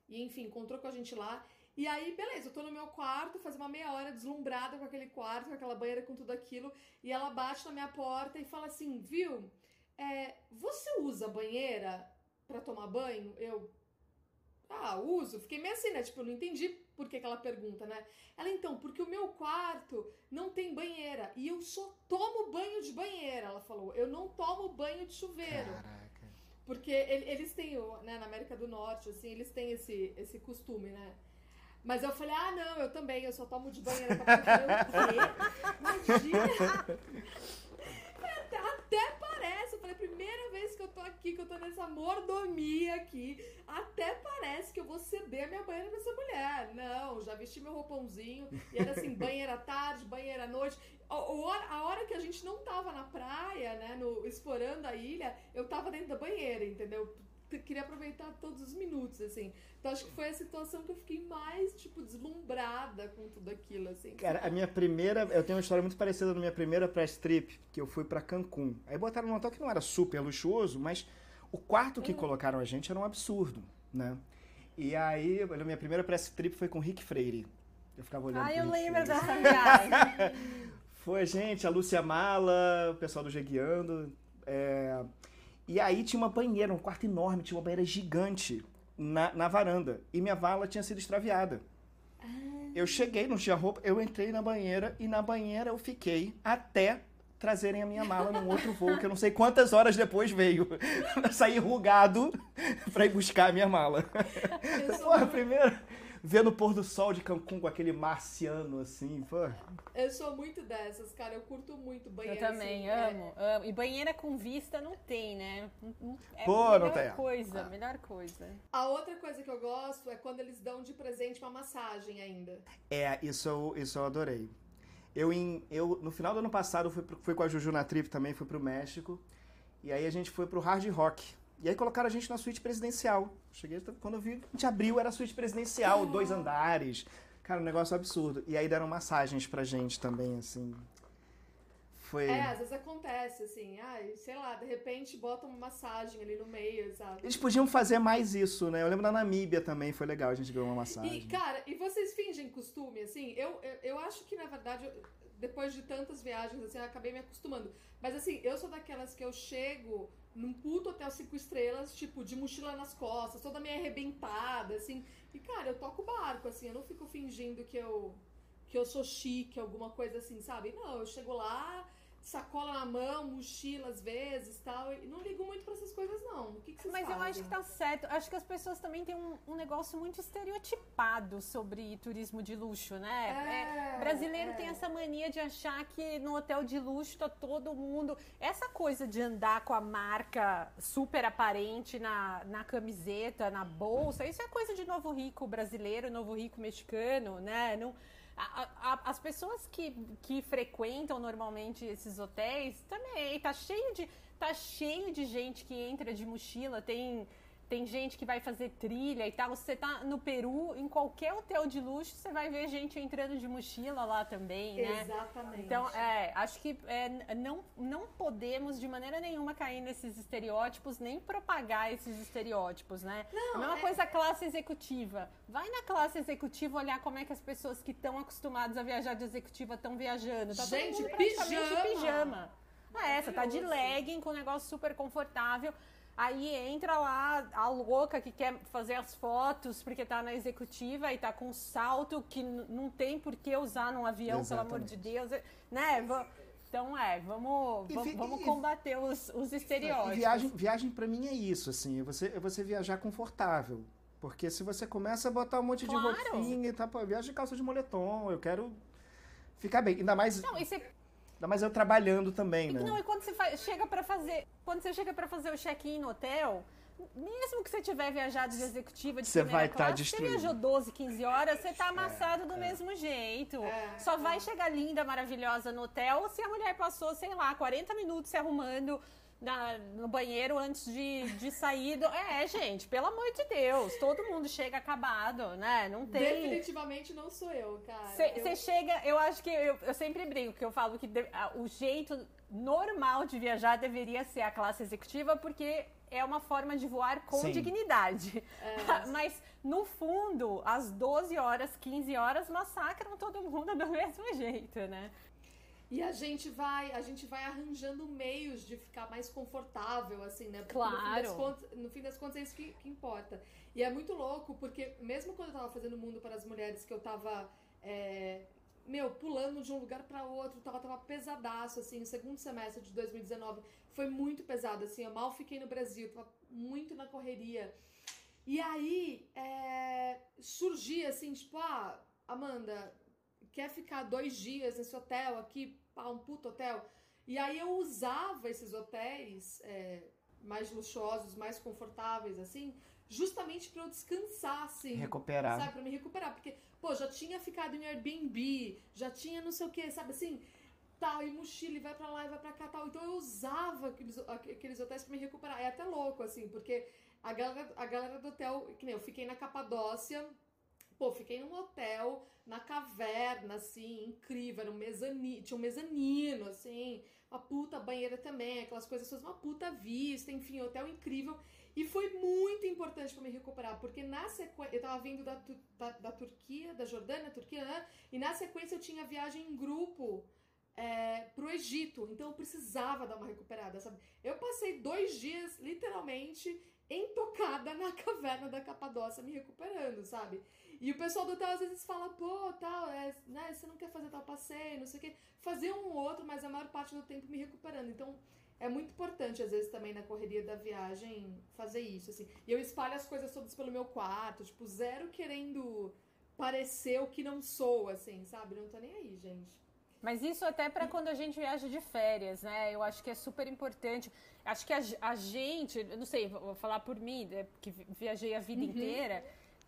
e enfim, encontrou com a gente lá. E aí, beleza, eu tô no meu quarto, faz uma meia hora deslumbrada com aquele quarto, com aquela banheira, com tudo aquilo, e ela bate na minha porta e fala assim, viu, é, você usa banheira para tomar banho? Eu, ah, uso. Fiquei meio assim, né? Tipo, eu não entendi por que, que ela pergunta, né? Ela, então, porque o meu quarto não tem banheira e eu só tomo banho de banheira, ela falou. Eu não tomo banho de chuveiro.
Caraca.
Porque eles têm, né, na América do Norte, assim, eles têm esse, esse costume, né? Mas eu falei, ah, não, eu também, eu só tomo de banheira pra fazer o quê? Imagina! [LAUGHS] Até, parece, eu falei, primeira vez que eu tô aqui, que eu tô nessa mordomia aqui, até parece que eu vou ceder a minha banheira pra essa mulher. Não, já vesti meu roupãozinho, e era assim, banheira à tarde, banheira à noite. A hora, a hora que a gente não tava na praia, né, no, explorando a ilha, eu tava dentro da banheira, entendeu? Queria aproveitar todos os minutos, assim. Então acho que foi a situação que eu fiquei mais, tipo, deslumbrada com tudo aquilo, assim.
Cara, a minha primeira. Eu tenho uma história muito parecida na minha primeira press trip, que eu fui para Cancún. Aí botaram um hotel que não era super luxuoso, mas o quarto que hum. colocaram a gente era um absurdo, né? E aí, a minha primeira press trip foi com o Rick Freire. Eu ficava olhando.
Ah, eu lembro dessa viagem. [LAUGHS]
Foi a gente, a Lúcia Mala, o pessoal do Jeguiando. É... E aí tinha uma banheira, um quarto enorme, tinha uma banheira gigante na, na varanda. E minha vala tinha sido extraviada. Ah. Eu cheguei, não tinha roupa, eu entrei na banheira e na banheira eu fiquei até trazerem a minha mala num outro voo, que eu não sei quantas horas depois veio. [LAUGHS] Eu saí rugado pra ir buscar a minha mala. [LAUGHS] Porra, primeiro vendo o pôr do sol de Cancún com aquele marciano, assim, pô.
Eu sou muito dessas, cara. Eu curto muito banheira.
Eu também,
assim,
amo, é... amo. E banheira com vista não tem, né?
É pô, não tem.
coisa, ah. melhor coisa.
A outra coisa que eu gosto é quando eles dão de presente uma massagem ainda.
É, isso eu, isso eu adorei. Eu, em, eu, no final do ano passado, fui, fui com a Juju na trip também, fui pro México. E aí a gente foi pro Hard Rock. E aí colocaram a gente na suíte presidencial. Cheguei, quando eu vi, a gente abriu, era a suíte presidencial, dois andares. Cara, um negócio absurdo. E aí deram massagens pra gente também, assim. Foi...
É, às vezes acontece, assim, ai, sei lá, de repente bota uma massagem ali no meio, sabe?
Eles podiam fazer mais isso, né? Eu lembro da Namíbia também, foi legal, a gente ganhou uma massagem.
E, cara, e vocês fingem costume, assim? Eu, eu, eu acho que, na verdade, depois de tantas viagens, assim, eu acabei me acostumando. Mas, assim, eu sou daquelas que eu chego num puto hotel cinco estrelas, tipo, de mochila nas costas, toda meio arrebentada, assim. E, cara, eu toco barco, assim, eu não fico fingindo que eu, que eu sou chique, alguma coisa assim, sabe? Não, eu chego lá, sacola na mão, mochila às vezes tal. E não ligo muito para essas coisas, não. O que, que vocês
Mas
fazem?
eu acho que tá certo. Acho que as pessoas também têm um, um negócio muito estereotipado sobre turismo de luxo, né? É, é, brasileiro é. tem essa mania de achar que no hotel de luxo tá todo mundo. Essa coisa de andar com a marca super aparente na, na camiseta, na bolsa, isso é coisa de novo rico brasileiro, novo rico mexicano, né? Não a, as pessoas que, que frequentam normalmente esses hotéis também tá cheio de tá cheio de gente que entra de mochila tem tem gente que vai fazer trilha e tal. Você tá no Peru, em qualquer hotel de luxo, você vai ver gente entrando de mochila lá também, né?
Exatamente.
Então, é, acho que é, não, não podemos de maneira nenhuma cair nesses estereótipos, nem propagar esses estereótipos, né? Não, a mesma é... coisa a classe executiva. Vai na classe executiva olhar como é que as pessoas que estão acostumadas a viajar de executiva estão viajando. Tá
gente,
todo mundo
praticamente
pijama. pijama. Ah, essa tá de legging com um negócio super confortável. Aí entra lá a louca que quer fazer as fotos porque tá na executiva e tá com um salto que não tem por que usar num avião, Exatamente. pelo amor de Deus, né? Então é, vamos, vamos, vamos combater os, os estereótipos.
viagem, viagem para mim é isso, assim, é você, você viajar confortável. Porque se você começa a botar um monte claro. de roupinha e tá, viaja de calça de moletom, eu quero ficar bem. Ainda mais.
Não, e você
Ainda mais eu trabalhando também, né?
Não, e quando você faz, chega para fazer, quando você chega para fazer o check-in no hotel, mesmo que você tiver viajado de executiva de
você
primeira
vai estar
classe,
destruído.
você viajou 12, 15 horas, você tá
É,
amassado do mesmo jeito.
É,
Só vai
é.
chegar linda, maravilhosa no hotel se a mulher passou, sei lá, 40 minutos se arrumando na- no banheiro antes de, de sair. Do... É, gente, pelo amor de Deus, todo mundo chega acabado, né? Não tem.
Definitivamente não sou eu, cara.
Você
Eu-
chega, eu acho que eu, eu sempre brinco, que eu falo que de- a- o jeito normal de viajar deveria ser a classe executiva, porque é uma forma de voar com
Sim.
dignidade.
É. [LAUGHS]
Mas, no fundo, às 12 horas, 15 horas, massacram todo mundo do mesmo jeito, né?
E a gente vai, a gente vai arranjando meios de ficar mais confortável, assim, né? Porque No fim
Claro.
das contas, no fim das contas é isso que, que importa. E é muito louco, porque mesmo quando eu tava fazendo o Mundo para as Mulheres, que eu tava, é, meu, pulando de um lugar para outro, tava, tava pesadaço, assim, o segundo semestre de 2019 foi muito pesado, assim, eu mal fiquei no Brasil, tava muito na correria. E aí, é, surgia assim, tipo, ah, Amanda, quer ficar dois dias nesse hotel aqui, pá, um puto hotel? E aí eu usava esses hotéis é, mais luxuosos, mais confortáveis, assim, justamente pra eu descansar, assim.
Recuperar.
Sabe, pra me recuperar. Porque, pô, já tinha ficado em Airbnb, já tinha não sei o que, sabe assim? Tal, e mochila, e vai pra lá, e vai pra cá, tal. Então eu usava aqueles, aqueles hotéis pra me recuperar. É até louco, assim, porque a galera, a galera do hotel, que nem eu fiquei na Capadócia, pô, fiquei num hotel, na caverna, assim, incrível, era um mezanino, tinha um mezanino, assim, uma puta banheira também, aquelas coisas, todas, uma puta vista, enfim, hotel incrível. E foi muito importante pra me recuperar, porque na sequência, eu tava vindo da, da, da Turquia, da Jordânia, Turquia, né? E na sequência eu tinha viagem em grupo é, pro Egito, então eu precisava dar uma recuperada, sabe? Eu passei dois dias, literalmente, entocada na caverna da Capadócia, me recuperando, sabe? E o pessoal do hotel às vezes fala, pô, tal, é, né, você não quer fazer tal passeio, não sei o quê. Fazer um ou outro, mas a maior parte do tempo me recuperando. Então, é muito importante, às vezes, também na correria da viagem, fazer isso, assim. E eu espalho as coisas todas pelo meu quarto, tipo, zero querendo parecer o que não sou, assim, sabe? Não tô nem aí, gente.
Mas isso até para quando a gente viaja de férias, né? Eu acho que é super importante. Acho que a, a gente, não sei, vou falar por mim, né, que vi- viajei a vida inteira.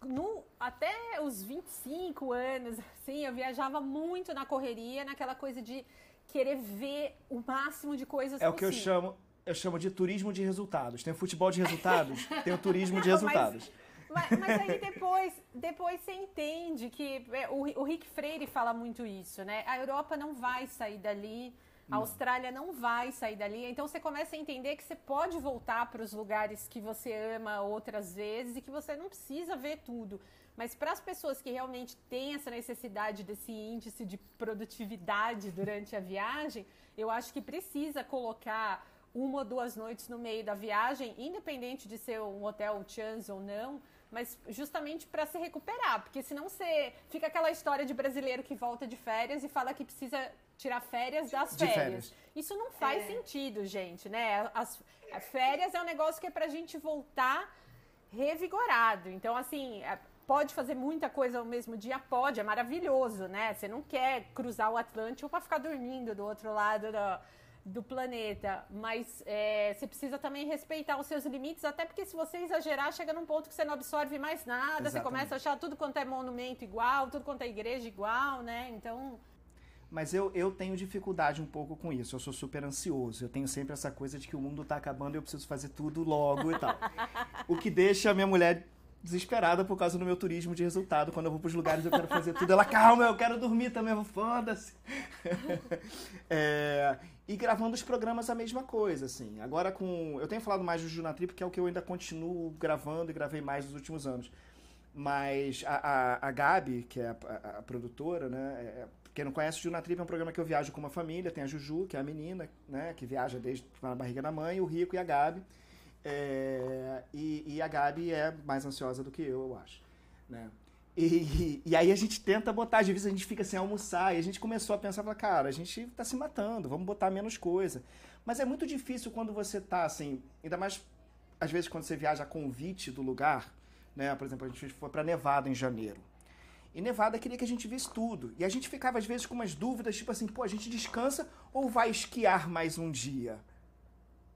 No, até os 25 anos, assim, eu viajava muito na correria, naquela coisa de querer ver o máximo de coisas
É o que eu
possível.
chamo, eu chamo de turismo de resultados. Tem o futebol de resultados, [LAUGHS] tem o turismo de
Não, mas-
resultados.
Mas, mas aí [LAUGHS] depois, depois você entende que é, o, o Rick Freire fala muito isso, né? A Europa não vai sair dali, a Austrália não vai sair dali. Então você começa a entender que você pode voltar para os lugares que você ama outras vezes e que você não precisa ver tudo. Mas para as pessoas que realmente têm essa necessidade desse índice de produtividade durante a viagem, eu acho que precisa colocar uma ou duas noites no meio da viagem, independente de ser um hotel chance ou não, mas justamente para se recuperar, porque senão você fica aquela história de brasileiro que volta de férias e fala que precisa tirar férias das férias.
férias.
Isso não faz
É.
sentido, gente, né? As, as férias é um negócio que é pra gente voltar revigorado. Então, assim, é, pode fazer muita coisa ao mesmo dia? Pode, é maravilhoso, né? Você não quer cruzar o Atlântico para ficar dormindo do outro lado do, do planeta, mas é, você precisa também respeitar os seus limites, até porque se você exagerar, chega num ponto que você não absorve mais nada, você
Exatamente.
começa a achar tudo quanto é monumento igual, tudo quanto é igreja igual, né? Então,
Mas eu, eu tenho dificuldade um pouco com isso. Eu sou super ansioso. Eu tenho sempre essa coisa de que o mundo tá acabando e eu preciso fazer tudo logo e tal. [LAUGHS] O que deixa a minha mulher desesperada por causa do meu turismo de resultado. Quando eu vou pros lugares eu quero fazer tudo. Ela, calma, eu quero dormir também. Foda-se. [LAUGHS] É, e gravando os programas a mesma coisa, assim. Agora com... Eu tenho falado mais do Junatrip, que é o que eu ainda continuo gravando e gravei mais nos últimos anos. Mas a, a, a Gabi, que é a, a- a produtora, né? é- quem não conhece, o Junatrip é um programa que eu viajo com uma família. Tem a Juju, que é a menina, né? Que viaja desde a barriga da mãe, o Rico e a Gabi. É, e, e a Gabi é mais ansiosa do que eu, eu acho. Né? E, [LAUGHS] e aí a gente tenta botar, às vezes a gente fica sem almoçar, e a gente começou a pensar, fala, cara, a gente tá se matando, vamos botar menos coisa. Mas é muito difícil quando você tá assim, ainda mais às vezes quando você viaja a convite do lugar, né? Por exemplo, a gente foi para Nevada em janeiro. E Nevada queria que a gente visse tudo. E a gente ficava às vezes com umas dúvidas, tipo assim, pô, a gente descansa ou vai esquiar mais um dia?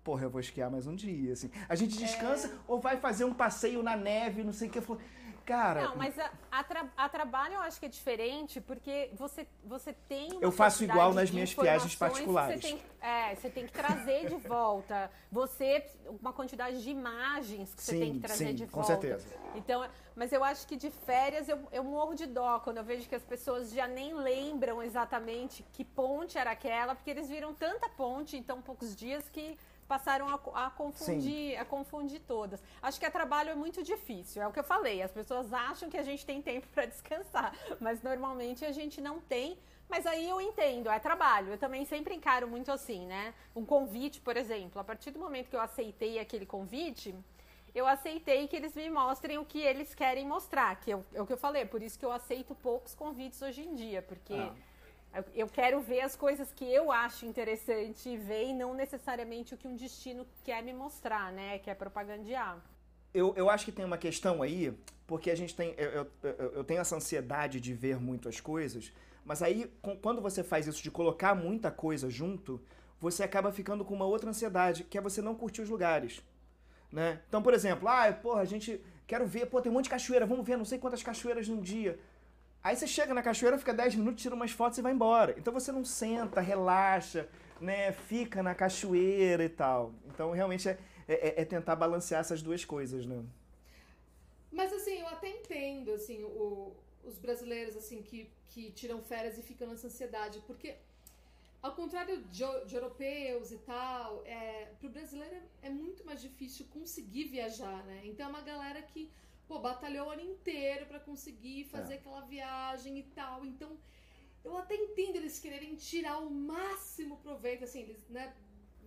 porra, eu vou esquiar mais um dia, assim. A gente descansa é... ou vai fazer um passeio na neve, não sei o que. Eu Cara.
Não, mas a, a, tra, a, trabalho eu acho que é diferente, porque você, você tem.
eu faço igual nas minhas viagens particulares.
Você tem, é, você tem que trazer de volta. Você, uma quantidade de imagens que sim, você tem que trazer
sim,
de
volta. Com certeza.
Então, mas eu acho que de férias eu, eu morro de dó quando eu vejo que as pessoas já nem lembram exatamente que ponte era aquela, porque eles viram tanta ponte em tão poucos dias que passaram a, a confundir, a confundir todas. Acho que a trabalho é muito difícil, é o que eu falei. As pessoas acham que a gente tem tempo [LAUGHS] para descansar, mas normalmente a gente não tem. Mas aí eu entendo, é trabalho. Eu também sempre encaro muito assim, né? Um convite, por exemplo, a partir do momento que eu aceitei aquele convite, eu aceitei que eles me mostrem o que eles querem mostrar, que é o que eu falei, por isso que eu aceito poucos convites hoje em dia, porque ah eu quero ver as coisas que eu acho interessante ver e não necessariamente o que um destino quer me mostrar, né? Quer propagandear.
Eu, eu acho que tem uma questão aí, porque a gente tem. Eu, eu, eu tenho essa ansiedade de ver muitas coisas, mas aí, quando você faz isso de colocar muita coisa junto, você acaba ficando com uma outra ansiedade, que é você não curtir os lugares. Né? Então, por exemplo, ah, porra, a gente. Quero ver, pô, tem um monte de cachoeira, vamos ver não sei quantas cachoeiras num dia. Aí você chega na cachoeira, fica 10 minutos, tira umas fotos e vai embora. Então você não senta, relaxa, né? Fica na cachoeira e tal. Então realmente é, é, é tentar balancear essas duas coisas, né?
Mas assim, eu até entendo, assim, o, os brasileiros, assim, que, que tiram férias e ficam nessa ansiedade, porque ao contrário de, de europeus e tal, é, pro brasileiro é, é muito mais difícil conseguir viajar, né? Então é uma galera que pô, batalhou o ano inteiro para conseguir fazer é. aquela viagem e tal. Então, eu até entendo eles quererem tirar o máximo proveito, assim, eles, né?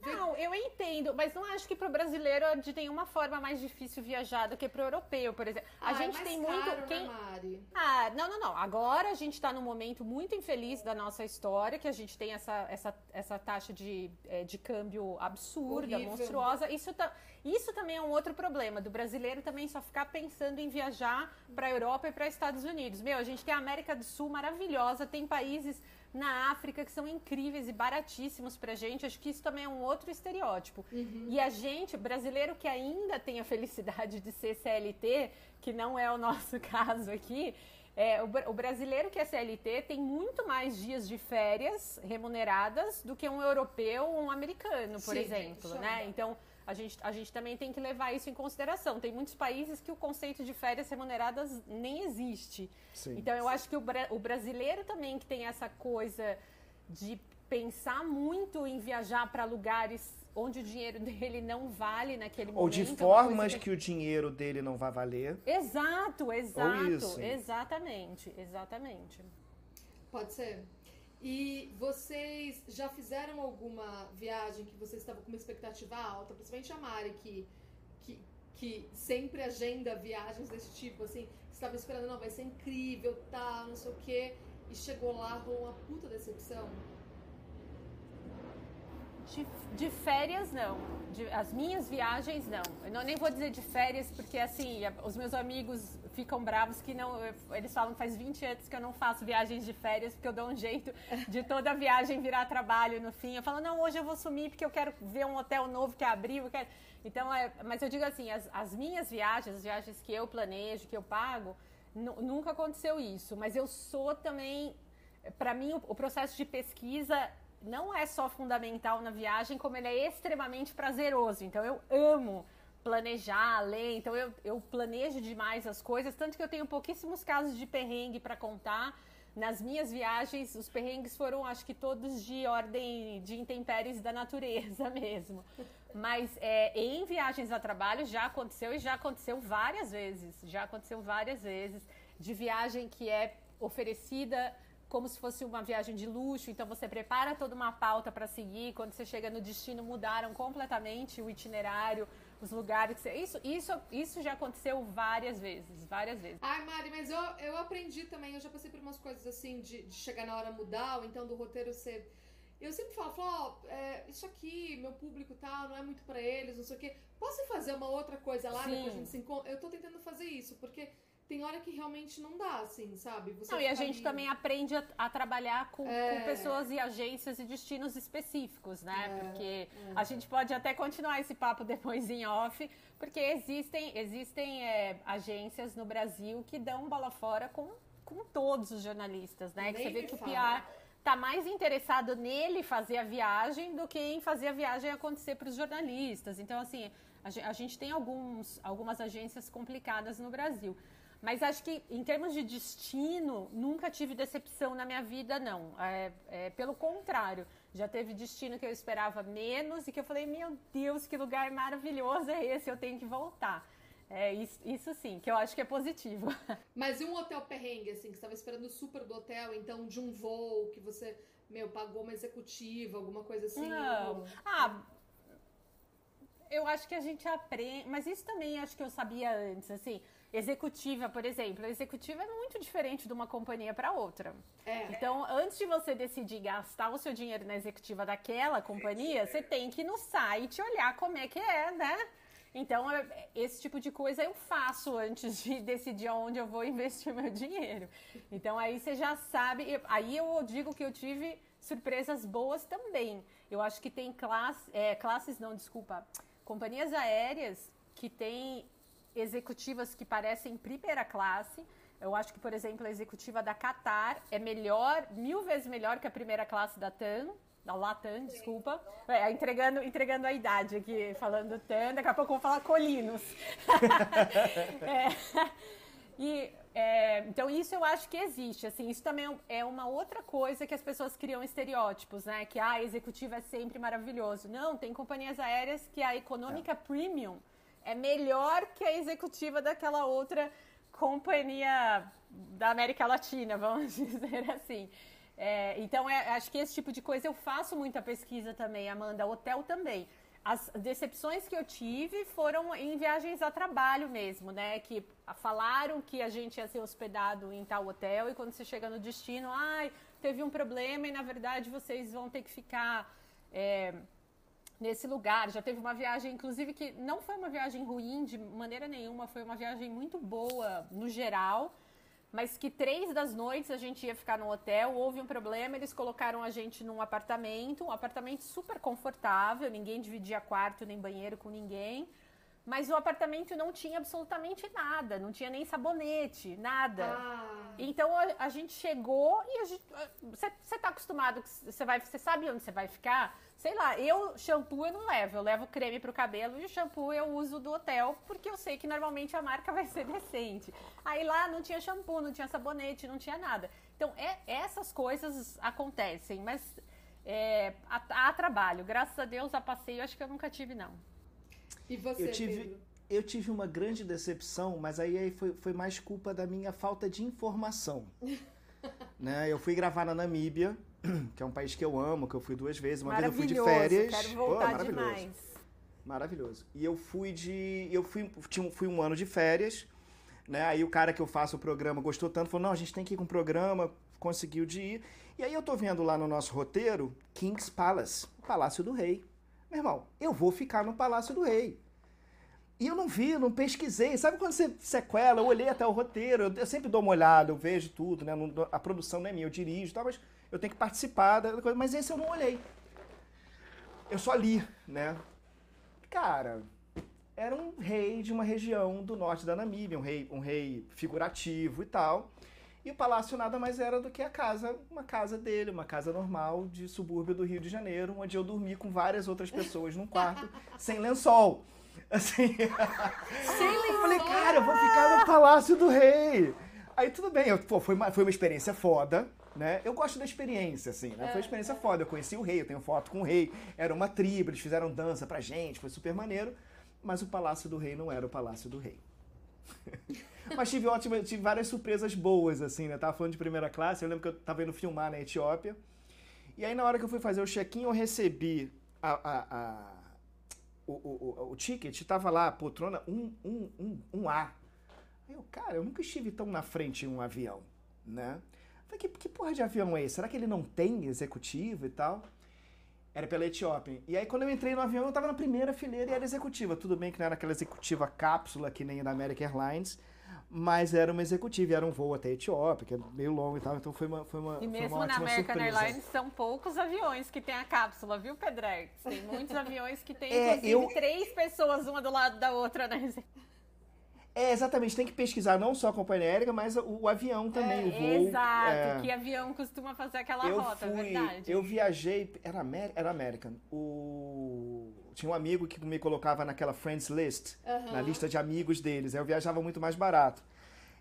Não, eu entendo, mas não acho que para o brasileiro é de nenhuma forma mais difícil viajar do que para o europeu, por exemplo. A
ah,
gente
é
tem
caro,
muito.
Né,
quem...
Mari?
Ah, não, não, não. Agora a gente está num momento muito infeliz da nossa história, que a gente tem essa, essa, essa taxa de, é, de câmbio absurda, Horrível. monstruosa. Isso, tá, isso também é um outro problema do brasileiro também só ficar pensando em viajar para a Europa e para Estados Unidos. Meu, a gente tem a América do Sul maravilhosa, tem países na África que são incríveis e baratíssimos pra gente. Acho que isso também é um outro estereótipo. Uhum. E a gente, brasileiro que ainda tem a felicidade de ser CLT, que não é o nosso [LAUGHS] caso aqui, é, o, o, brasileiro que é CLT tem muito mais dias de férias remuneradas do que um europeu ou um americano, por Sim, exemplo, né? Então, a gente, a gente também tem que levar isso em consideração. Tem muitos países que o conceito de férias remuneradas nem existe. Sim. Então eu acho que o, o brasileiro também que tem essa coisa de pensar muito em viajar para lugares onde o dinheiro [LAUGHS] dele não vale naquele momento.
Ou de é formas que... que... o dinheiro dele não vai valer.
Exato, exato. Exatamente, exatamente.
Pode ser. E vocês já fizeram alguma viagem que vocês estavam com uma expectativa alta, principalmente a Mari, que, que, que sempre agenda viagens desse tipo, assim, estava esperando, não, vai ser incrível, tal, não sei o quê, e chegou lá, rolou uma puta decepção?
De, de férias, não. De, as minhas viagens, não. Eu não, nem vou dizer de férias, porque assim, os meus amigos ficam bravos que não. Eles falam faz 20 anos que eu não faço viagens de férias, porque eu dou um jeito de toda viagem virar trabalho no fim. Eu falo, não, hoje eu vou sumir porque eu quero ver um hotel novo que abriu. Quero... Então, é, mas eu digo assim, as, as minhas viagens, as viagens que eu planejo, que eu pago, nunca aconteceu isso. Mas eu sou também. Para mim, o, o processo de pesquisa não é só fundamental na viagem, como ele é extremamente prazeroso. Então eu amo planejar, ler, então eu, eu planejo demais as coisas, tanto que eu tenho pouquíssimos casos de perrengue para contar. Nas minhas viagens, os perrengues foram, acho que todos de ordem de intempéries da natureza [LAUGHS] mesmo. Mas é, em viagens a trabalho já aconteceu e já aconteceu várias vezes. Já aconteceu várias vezes de viagem que é oferecida como se fosse uma viagem de luxo, então você prepara toda uma pauta para seguir, quando você chega no destino mudaram completamente o itinerário, os lugares que você... Isso, isso, isso já aconteceu várias vezes, várias vezes.
Ai, Mari, mas eu, eu aprendi também, eu já passei por umas coisas assim, de, de chegar na hora mudar, ou então do roteiro ser... Eu sempre falo, falo, ó, é, isso aqui, meu público tal, não é muito para eles, não sei o quê. Posso fazer uma outra coisa lá, Sim. depois a gente se encontra? Eu tô tentando fazer isso, porque tem hora que realmente não dá, assim, sabe?
Você não, e a gente ali... também aprende a, a trabalhar com, é... com, pessoas e agências e destinos específicos, né? É... Porque é. a gente pode até continuar esse papo [LAUGHS] depois em off, porque existem, existem é, agências no Brasil que dão bola fora com, com todos os jornalistas, né? que você vê que fala. o PR tá mais interessado nele fazer a viagem do que em fazer a viagem acontecer para os jornalistas. Então, assim, a gente tem alguns, algumas agências complicadas no Brasil. Mas acho que, em termos de destino, nunca tive decepção na minha vida, não. É, é, pelo contrário, já teve destino que eu esperava menos e que eu falei, meu Deus, que lugar maravilhoso é esse, eu tenho que voltar. É, isso, isso sim, que eu acho que é positivo. [LAUGHS]
Mas e um hotel perrengue, assim, que você estava esperando super do hotel, então de um voo que você, meu, pagou uma executiva, alguma coisa assim?
Não. Ou... Ah, eu acho que a gente aprende, mas isso também acho que eu sabia antes, assim executiva, por exemplo. A executiva é muito diferente de uma companhia para outra. É. Então, antes de você decidir gastar o seu dinheiro na executiva daquela companhia, você tem que ir no site olhar como é que é, né? Então, é, esse tipo de coisa eu faço antes de [LAUGHS] decidir onde eu vou investir meu dinheiro. Então, aí você já sabe. Aí eu digo que eu tive surpresas boas também. Eu acho que tem classe, é, classes, não, desculpa, companhias aéreas que têm executivas que parecem primeira classe. Eu acho que, por exemplo, a executiva da Qatar é melhor, mil vezes melhor que a primeira classe da TAM, da Latam, desculpa. É, entregando, entregando a idade aqui, falando TAM, daqui a pouco eu vou falar Colinos. [LAUGHS] é, e, é, então, isso eu acho que existe. Assim, isso também é uma outra coisa que as pessoas criam estereótipos, né? Que ah, a executiva é sempre maravilhoso. Não, tem companhias aéreas que a econômica é. premium é melhor que a executiva daquela outra companhia da América Latina, vamos [LAUGHS] dizer assim. É, então, é, acho que esse tipo de coisa eu faço muita pesquisa também, Amanda. Hotel também. As decepções que eu tive foram em viagens a trabalho mesmo, né? Que falaram que a gente ia ser hospedado em tal hotel e quando você chega no destino, ai, teve um problema e na verdade vocês vão ter que ficar. É, nesse lugar. Já teve uma viagem, inclusive, que não foi uma viagem ruim de maneira nenhuma, foi uma viagem muito boa no geral, mas que três das noites a gente ia ficar no hotel, houve um problema, eles colocaram a gente num apartamento, um apartamento super confortável, ninguém dividia quarto nem banheiro com ninguém. Mas o apartamento não tinha absolutamente nada, não tinha nem sabonete, nada. Ah. Então a, a, gente chegou e a gente. Você tá acostumado, você vai, você sabe onde você vai ficar? Sei lá, eu shampoo eu não levo, eu levo creme pro cabelo e o shampoo eu uso do hotel, porque eu sei que normalmente a marca [LAUGHS] vai ser decente. Aí lá não tinha shampoo, não tinha sabonete, não tinha nada. Então é, essas coisas acontecem, mas é, há, há trabalho. Graças a Deus, a passeio acho que eu nunca tive, não.
E você,
eu tive,
Pedro?
Eu tive uma grande decepção, mas aí foi, foi mais culpa da minha falta de informação. [LAUGHS] né? Eu fui gravar na Namíbia, [CLEARS THROAT] que é um país que eu amo, que eu fui duas vezes. Uma vez eu fui de férias.
Quero voltar Pô, maravilhoso. demais.
Maravilhoso. E eu fui de. Eu fui, fui um ano de férias. Né? Aí o cara que eu faço o programa gostou tanto, falou: não, a gente tem que ir com o programa, conseguiu de ir. E aí eu tô vendo lá no nosso roteiro King's Palace, o Palácio do Rei. Meu irmão, eu vou ficar no Palácio do Rei. E eu não vi, não pesquisei. Sabe quando você sequela? Eu olhei até o roteiro, eu, sempre dou uma olhada, eu vejo tudo, né? A produção não é minha, eu dirijo e tal, mas eu tenho que participar da coisa. Mas esse eu não olhei. Eu só li, né? Cara, era um rei de uma região do norte da Namíbia, um rei, um rei figurativo e tal. E o palácio nada mais era do que a casa, uma casa dele, uma casa normal de subúrbio do Rio de Janeiro, onde eu dormi com várias outras pessoas num quarto, [LAUGHS] sem lençol. Assim. [LAUGHS]
Sem lençol.
Eu falei, cara, eu vou ficar no Palácio do Rei. Aí tudo bem, eu, pô, foi, uma, foi uma experiência foda, né? Eu gosto da experiência, assim, né? Foi uma experiência foda. Eu conheci o rei, eu tenho foto com o rei. Era uma tribo, eles fizeram dança pra gente, foi super maneiro. Mas o Palácio do Rei não era o Palácio do Rei. [LAUGHS] Mas tive ótima, tive várias surpresas boas, assim, né? tava falando de primeira classe, eu lembro que eu tava indo filmar na Etiópia. E aí, na hora que eu fui fazer o check-in, eu recebi a, a, a o, o, o, ticket, tava lá, poltrona 1, 1, 1, 1A. Aí eu, cara, eu nunca estive tão na frente em um avião, né? Falei, que, que porra de avião é esse? Será que ele não tem executivo e tal? Era pela Etiópia. E aí, quando eu entrei no avião, eu tava na primeira fileira e era executiva. Tudo bem que não era aquela executiva cápsula que nem da American Airlines, mas era uma executiva, era um voo até a Etiópia, que é meio longo e tal, então foi uma foi uma
E mesmo
uma
na American
surpresa.
Airlines são poucos aviões que tem a cápsula, viu, Pedrex? Tem muitos aviões que tem,
É,
inclusive,
eu-
três pessoas uma do lado da outra, né?
É, exatamente, tem que pesquisar não só a companhia aérea, mas o, o avião também, o voo.
Exato,
é.
que avião costuma fazer aquela
eu
rota, é
fui,
verdade.
eu viajei, era, Amer- era American. O tinha um amigo que me colocava naquela friends list, na lista de amigos deles. Aí eu viajava muito mais barato.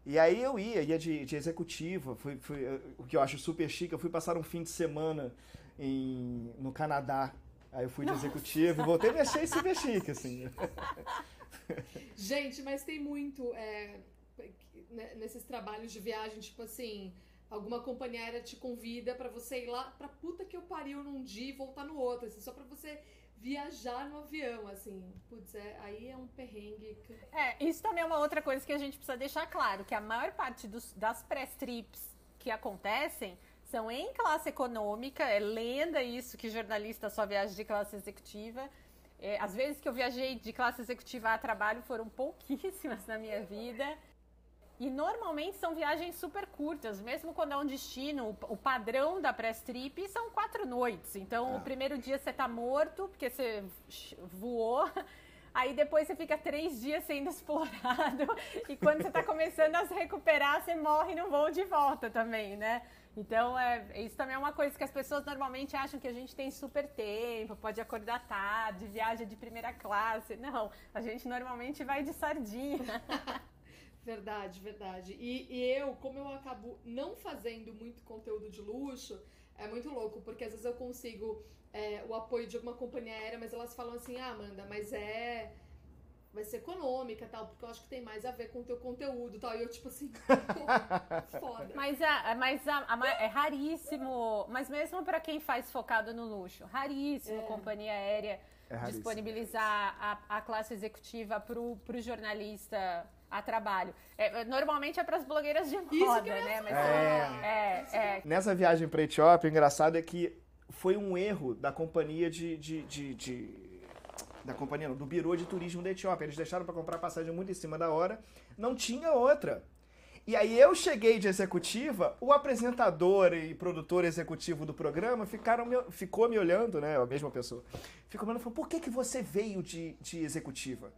E aí eu ia, ia de, de executiva, fui, fui, o que eu acho super chique, eu fui passar um fim de semana em, no Canadá. Aí eu fui de executiva e voltei e achei super chique, assim. [LAUGHS] [LAUGHS]
Gente, mas tem muito é, né, nesses trabalhos de viagem, tipo assim, alguma companhia aérea te convida pra você ir lá pra puta que eu pariu num dia e voltar no outro, assim, só pra você viajar no avião, assim. Putz, é, aí é um perrengue.
É, isso também é uma outra coisa que a gente precisa deixar claro, que a maior parte dos- das pré-trips que acontecem são em classe econômica, é lenda isso que jornalista só viaja de classe executiva. É, as vezes que eu viajei de classe executiva a trabalho foram pouquíssimas na minha vida. E normalmente são viagens super curtas, mesmo quando é um destino, o, padrão da press trip são quatro noites. Então, o primeiro dia você tá morto, porque você voou. Aí depois você fica três dias sendo [LAUGHS] explorado. E quando você tá começando a se recuperar, você morre no voo de volta também, né? Então, é, isso também é uma coisa que as pessoas normalmente acham que a gente tem super tempo, pode acordar tarde, viaja de primeira classe. Não, a gente normalmente vai de sardinha. [LAUGHS]
Verdade, verdade. E, e eu, como eu acabo não fazendo muito conteúdo de luxo, é muito louco, porque às vezes eu consigo é, o apoio de alguma companhia aérea, mas elas falam assim, ah, Amanda, mas é. Vai ser econômica e tal, porque eu acho que tem mais a ver com o teu conteúdo e tal. E eu, tipo assim, [LAUGHS] foda.
Mas, a, mas a- a é raríssimo, mas mesmo para quem faz focado no luxo, raríssimo
É.
companhia aérea
É
disponibilizar a, a classe executiva para o jornalista a trabalho. É, normalmente é para as blogueiras de
que
moda, né? Mas é, é,
Nessa viagem para Etiópia, o engraçado é que foi um erro da companhia de, de, de- de- da companhia, não, do Biro de Turismo da Etiópia. Eles deixaram para comprar passagem muito em cima da hora, não tinha outra. E aí eu cheguei de executiva, o apresentador e produtor executivo do programa ficaram me- ficou me olhando, né, a mesma pessoa. Ficou me olhando e falou: "Por que que você veio de, de executiva?"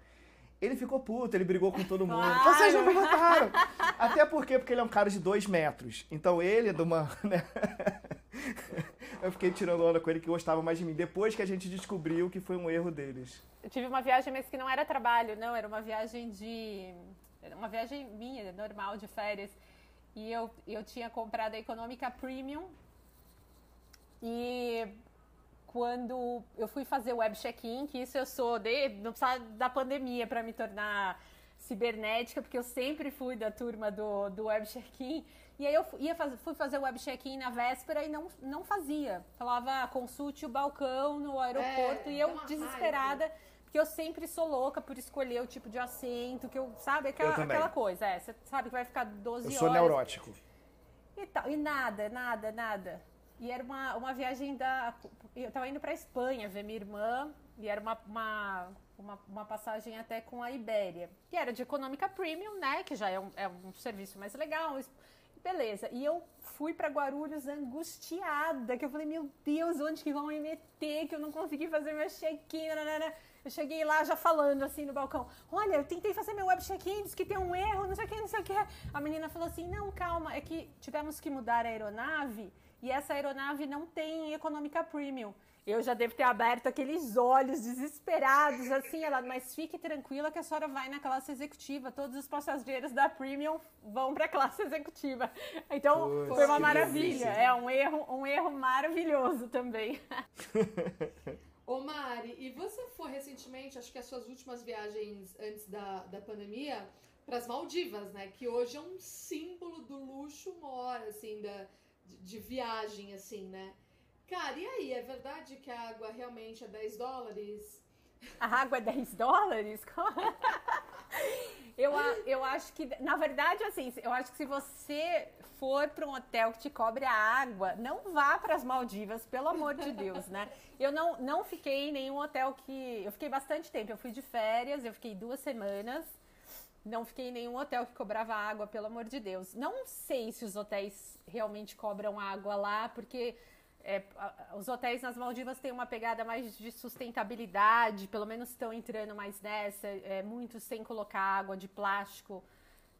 Ele ficou puto, ele brigou com todo mundo.
Claro.
Vocês não me botaram! Até porque, porque ele é um cara de dois metros. Então ele é de uma. [LAUGHS] né? Eu fiquei tirando onda com ele que gostava mais de mim. Depois que a gente descobriu que foi um erro deles.
Eu tive uma viagem, mas que não era trabalho, não, era uma viagem de. Uma viagem minha, normal, de férias. E eu, eu tinha comprado a econômica premium. E quando eu fui fazer o web check-in, que isso eu sou de. Não precisava da pandemia para me tornar cibernética, porque eu sempre fui da turma do, do web check-in. E aí eu ia faz, fui fazer o web check-in na véspera e não, não fazia. Falava, consulte o balcão no aeroporto.
É,
e eu desesperada, porque eu sempre sou louca por escolher o tipo de assento, que eu, sabe, aquela,
Eu
aquela coisa. É, você sabe que vai ficar 12
Eu
horas.
sou neurótico.
E, tal, e nada, nada, nada. E era uma, uma viagem da. Eu tava indo pra Espanha ver minha irmã, e era uma, uma, uma, uma passagem até com a Ibéria. Que era de econômica premium, né? Que já é um, é um serviço mais legal. Beleza. E eu fui pra Guarulhos angustiada, que eu falei, meu Deus, onde que vão me meter? Que eu não consegui fazer meu check-in. Eu cheguei lá já falando assim no balcão: Olha, eu tentei fazer meu web check-in, disse que tem um erro, não sei o que, não sei o que. A menina falou assim: Não, calma, é que tivemos que mudar a aeronave e essa aeronave não tem econômica premium. Eu já devo ter aberto aqueles olhos desesperados, assim, ela, mas fique tranquila que a senhora vai na classe executiva. Todos os passageiros da Premium vão para a classe executiva. Então,
Putz,
foi uma maravilha.
delícia.
É um erro, um erro maravilhoso também.
Ô Mari, e você foi recentemente, acho que as suas últimas viagens antes da, da pandemia, para as Maldivas, né? Que hoje é um símbolo do luxo mora, assim, da, de, de viagem, assim, né? Cara, e aí, é verdade que a água realmente é 10 dólares?
A água é 10 dólares? [LAUGHS] Eu, eu acho que, na verdade, assim, eu acho que se você for para um hotel que te cobre a água, não vá para as Maldivas, pelo amor de Deus, né? Eu não, não fiquei em nenhum hotel que. Eu fiquei bastante tempo. Eu fui de férias, eu fiquei duas semanas. Não fiquei em nenhum hotel que cobrava água, pelo amor de Deus. Não sei se os hotéis realmente cobram água lá, porque é, os hotéis nas Maldivas têm uma pegada mais de sustentabilidade, pelo menos estão entrando mais nessa, é, muitos sem colocar água de plástico,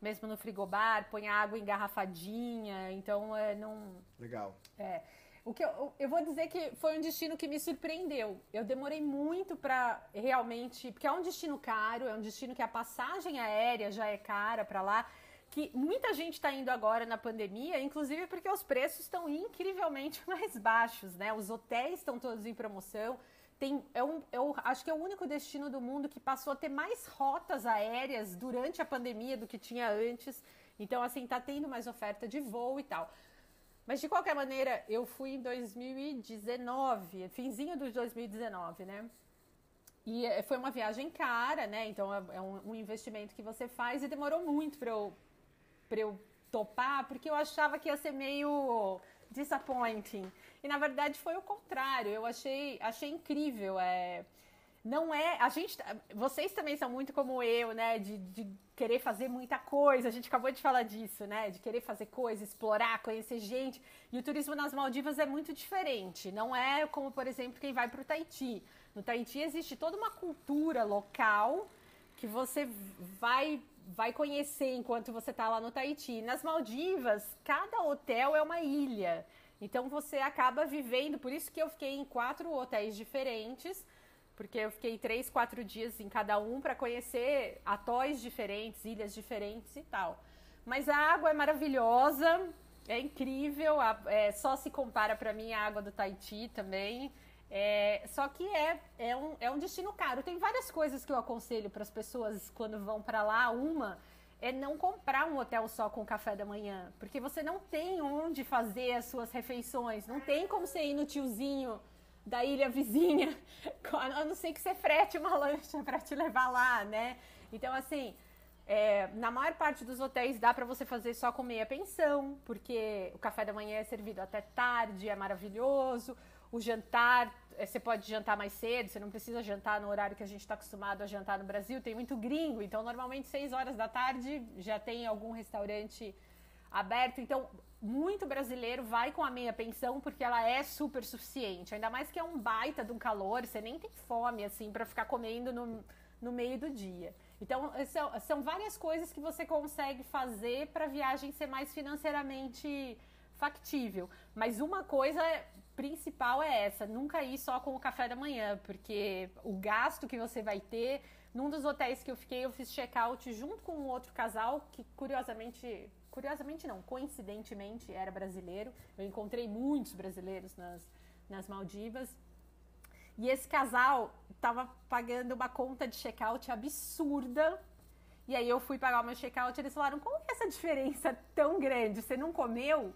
mesmo no frigobar, põe água engarrafadinha, então é, não...
Legal.
É, o que eu, eu vou dizer que foi um destino que me surpreendeu. Eu demorei muito para realmente, porque é um destino caro, é um destino que a passagem aérea já é cara para lá, que muita gente está indo agora na pandemia, inclusive porque os preços estão incrivelmente [LAUGHS] mais baixos, né? Os hotéis estão todos em promoção. Tem, é um, eu acho que é o único destino do mundo que passou a ter mais rotas aéreas durante a pandemia do que tinha antes. Então, assim, tá tendo mais oferta de voo e tal. Mas de qualquer maneira, eu fui em 2019, finzinho de 2019, né? E eh, foi uma viagem cara, né? Então é, é um investimento que você faz e demorou muito para eu, pra eu topar, porque eu achava que ia ser meio disappointing. E na verdade foi o contrário. Eu achei, achei incrível. É, não é. A gente. Vocês também são muito como eu, né? De, de querer fazer muita coisa. A gente acabou de falar disso, né? De querer fazer coisa, explorar, conhecer gente. E o turismo nas Maldivas é muito diferente. Não é como, por exemplo, quem vai para o Tahiti. No Tahiti existe toda uma cultura local que você vai vai conhecer enquanto você está lá no Tahiti. Nas Maldivas, cada hotel é uma ilha. Então você acaba vivendo, por isso que eu fiquei em quatro hotéis diferentes porque eu fiquei três, quatro dias em cada um para conhecer atóis diferentes, ilhas diferentes e tal. Mas a água é maravilhosa, é incrível, é, só se compara para mim a água do Tahiti também. É, só que é, é, um, é um destino caro. Tem várias coisas que eu aconselho para as pessoas quando vão para lá. Uma é não comprar um hotel só com café da manhã, porque você não tem onde fazer as suas refeições, não tem como você ir no tiozinho da ilha vizinha, [LAUGHS] a não ser que você frete uma lancha para te levar lá, né? Então, assim, é, na maior parte dos hotéis dá para você fazer só com meia pensão, porque o café da manhã é servido até tarde, é maravilhoso. O jantar, é, você pode jantar mais cedo, você não precisa jantar no horário que a gente está acostumado a jantar no Brasil. Tem muito gringo, então normalmente 6 horas da tarde já tem algum restaurante aberto. Então, muito brasileiro vai com a meia pensão porque ela é super suficiente. Ainda mais que é um baita de um calor, você nem tem fome assim para ficar comendo no, no meio do dia. Então, são, são várias coisas que você consegue fazer para a viagem ser mais financeiramente factível. Mas uma coisa principal é essa: nunca ir só com o café da manhã, porque o gasto que você vai ter. Num dos hotéis que eu fiquei, eu fiz check-out junto com um outro casal que, curiosamente, curiosamente não, coincidentemente era brasileiro. Eu encontrei muitos brasileiros nas, nas Maldivas. E esse casal estava pagando uma conta de check-out absurda. E aí eu fui pagar o meu check-out e eles falaram: como que é essa diferença tão grande? Você não comeu?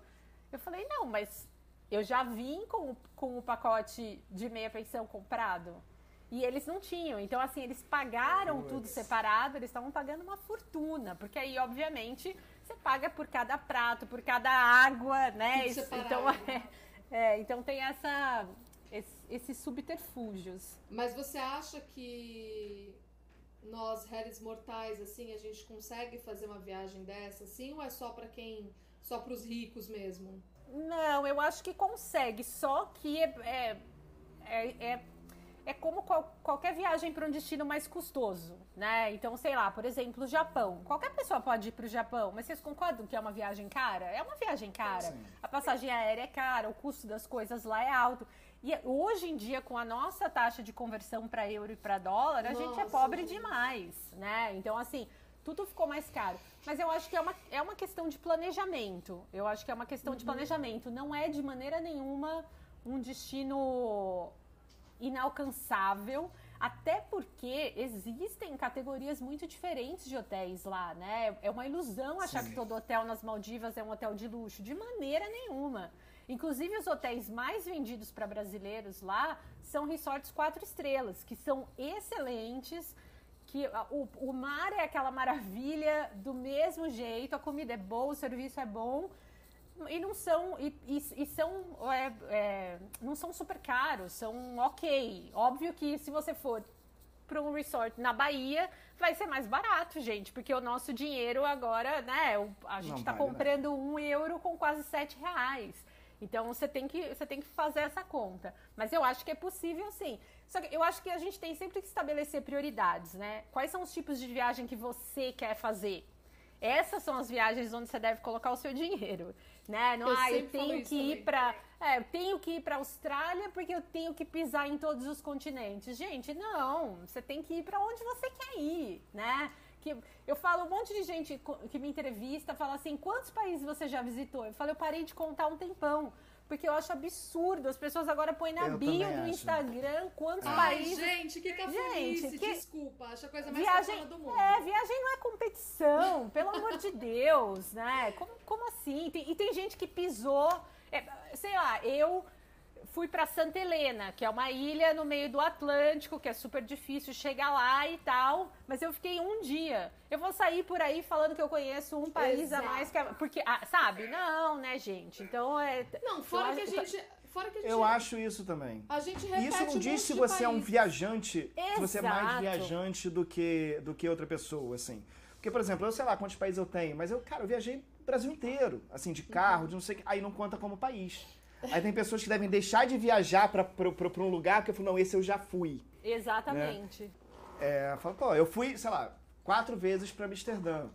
Eu falei: não, mas eu já vim com, com o pacote de meia pensão comprado. E eles não tinham. Então, assim, eles pagaram tudo separado, eles estavam pagando uma fortuna. Porque aí, obviamente, você paga por cada prato, por cada água, né? Isso, então, [LAUGHS] é, é, então tem essa, esses subterfúgios.
Mas você acha que nós, réis mortais, assim, a gente consegue fazer uma viagem dessa, assim, ou é só para quem, só para os ricos mesmo?
Não, eu acho que consegue, só que é, é, é, é é como qual, qualquer viagem para um destino mais custoso, né? Então, sei lá, por exemplo, o Japão. Qualquer pessoa pode ir para o Japão, mas vocês concordam que é uma viagem cara? É uma viagem cara. Sim. A passagem aérea é cara, o custo das coisas lá é alto. E hoje em dia, com a nossa taxa de conversão para euro e para dólar, a nossa. gente é pobre demais, né? Então, assim, tudo ficou mais caro. Mas eu acho que é uma, é uma questão de planejamento. Eu acho que é uma questão uhum. de planejamento. Não é de maneira nenhuma um destino inalcançável, até porque existem categorias muito diferentes de hotéis lá, né? É uma ilusão achar Sim. que todo hotel nas Maldivas é um hotel de luxo, de maneira nenhuma. Inclusive, os hotéis mais vendidos para brasileiros lá são resorts quatro estrelas, que são excelentes, que o, o mar é aquela maravilha do mesmo jeito, a comida é boa, o serviço é bom, e não são e, e, e são é, é, não são super caros, são ok. Óbvio que se você for para um resort na Bahia, vai ser mais barato, gente, porque o nosso dinheiro agora, né? A gente está vale, comprando né? um euro com quase sete reais. Então você tem que você tem que fazer essa conta. Mas eu acho que é possível sim. Só que eu acho que a gente tem sempre que estabelecer prioridades, né? Quais são os tipos de viagem que você quer fazer? Essas são as viagens onde você deve colocar o seu dinheiro, né? Não, eu ah, eu tenho que ir para, é, eu tenho que ir para Austrália porque eu tenho que pisar em todos os continentes. Gente, não, você tem que ir para onde você quer ir, né? Que eu falo um monte de gente que me entrevista, fala assim: "Quantos países você já visitou?" Eu falo: "Eu parei de contar um tempão." Porque eu acho absurdo. As pessoas agora põem na eu bio do Instagram quantos Ai, países.
Gente, que cafonice, gente, que... desculpa. Acho a coisa mais
viagem, do mundo. É, viagem não é competição, [LAUGHS] pelo amor de Deus, né? Como, como assim? Tem, e tem gente que pisou. É, sei lá, eu fui para Santa Helena, que é uma ilha no meio do Atlântico, que é super difícil chegar lá e tal, mas eu fiquei um dia. Eu vou sair por aí falando que eu conheço um país Exato. a mais que a, porque ah, sabe? Não, né, gente? Então é
Não, fora que a gente Fora que a gente,
eu acho isso também.
A gente repete
Isso não diz se você é um viajante, Exato. se você é mais viajante do que, do que outra pessoa, assim. Porque, por exemplo, eu sei lá quantos países eu tenho, mas eu, cara, eu viajei o Brasil inteiro, assim, de carro, uhum. de não sei o que. Aí não conta como país. Aí tem pessoas que devem deixar de viajar pra um lugar porque eu falo, não, esse eu já fui.
Exatamente. Né?
É, falo, pô, eu fui, sei lá, quatro vezes pra Amsterdã.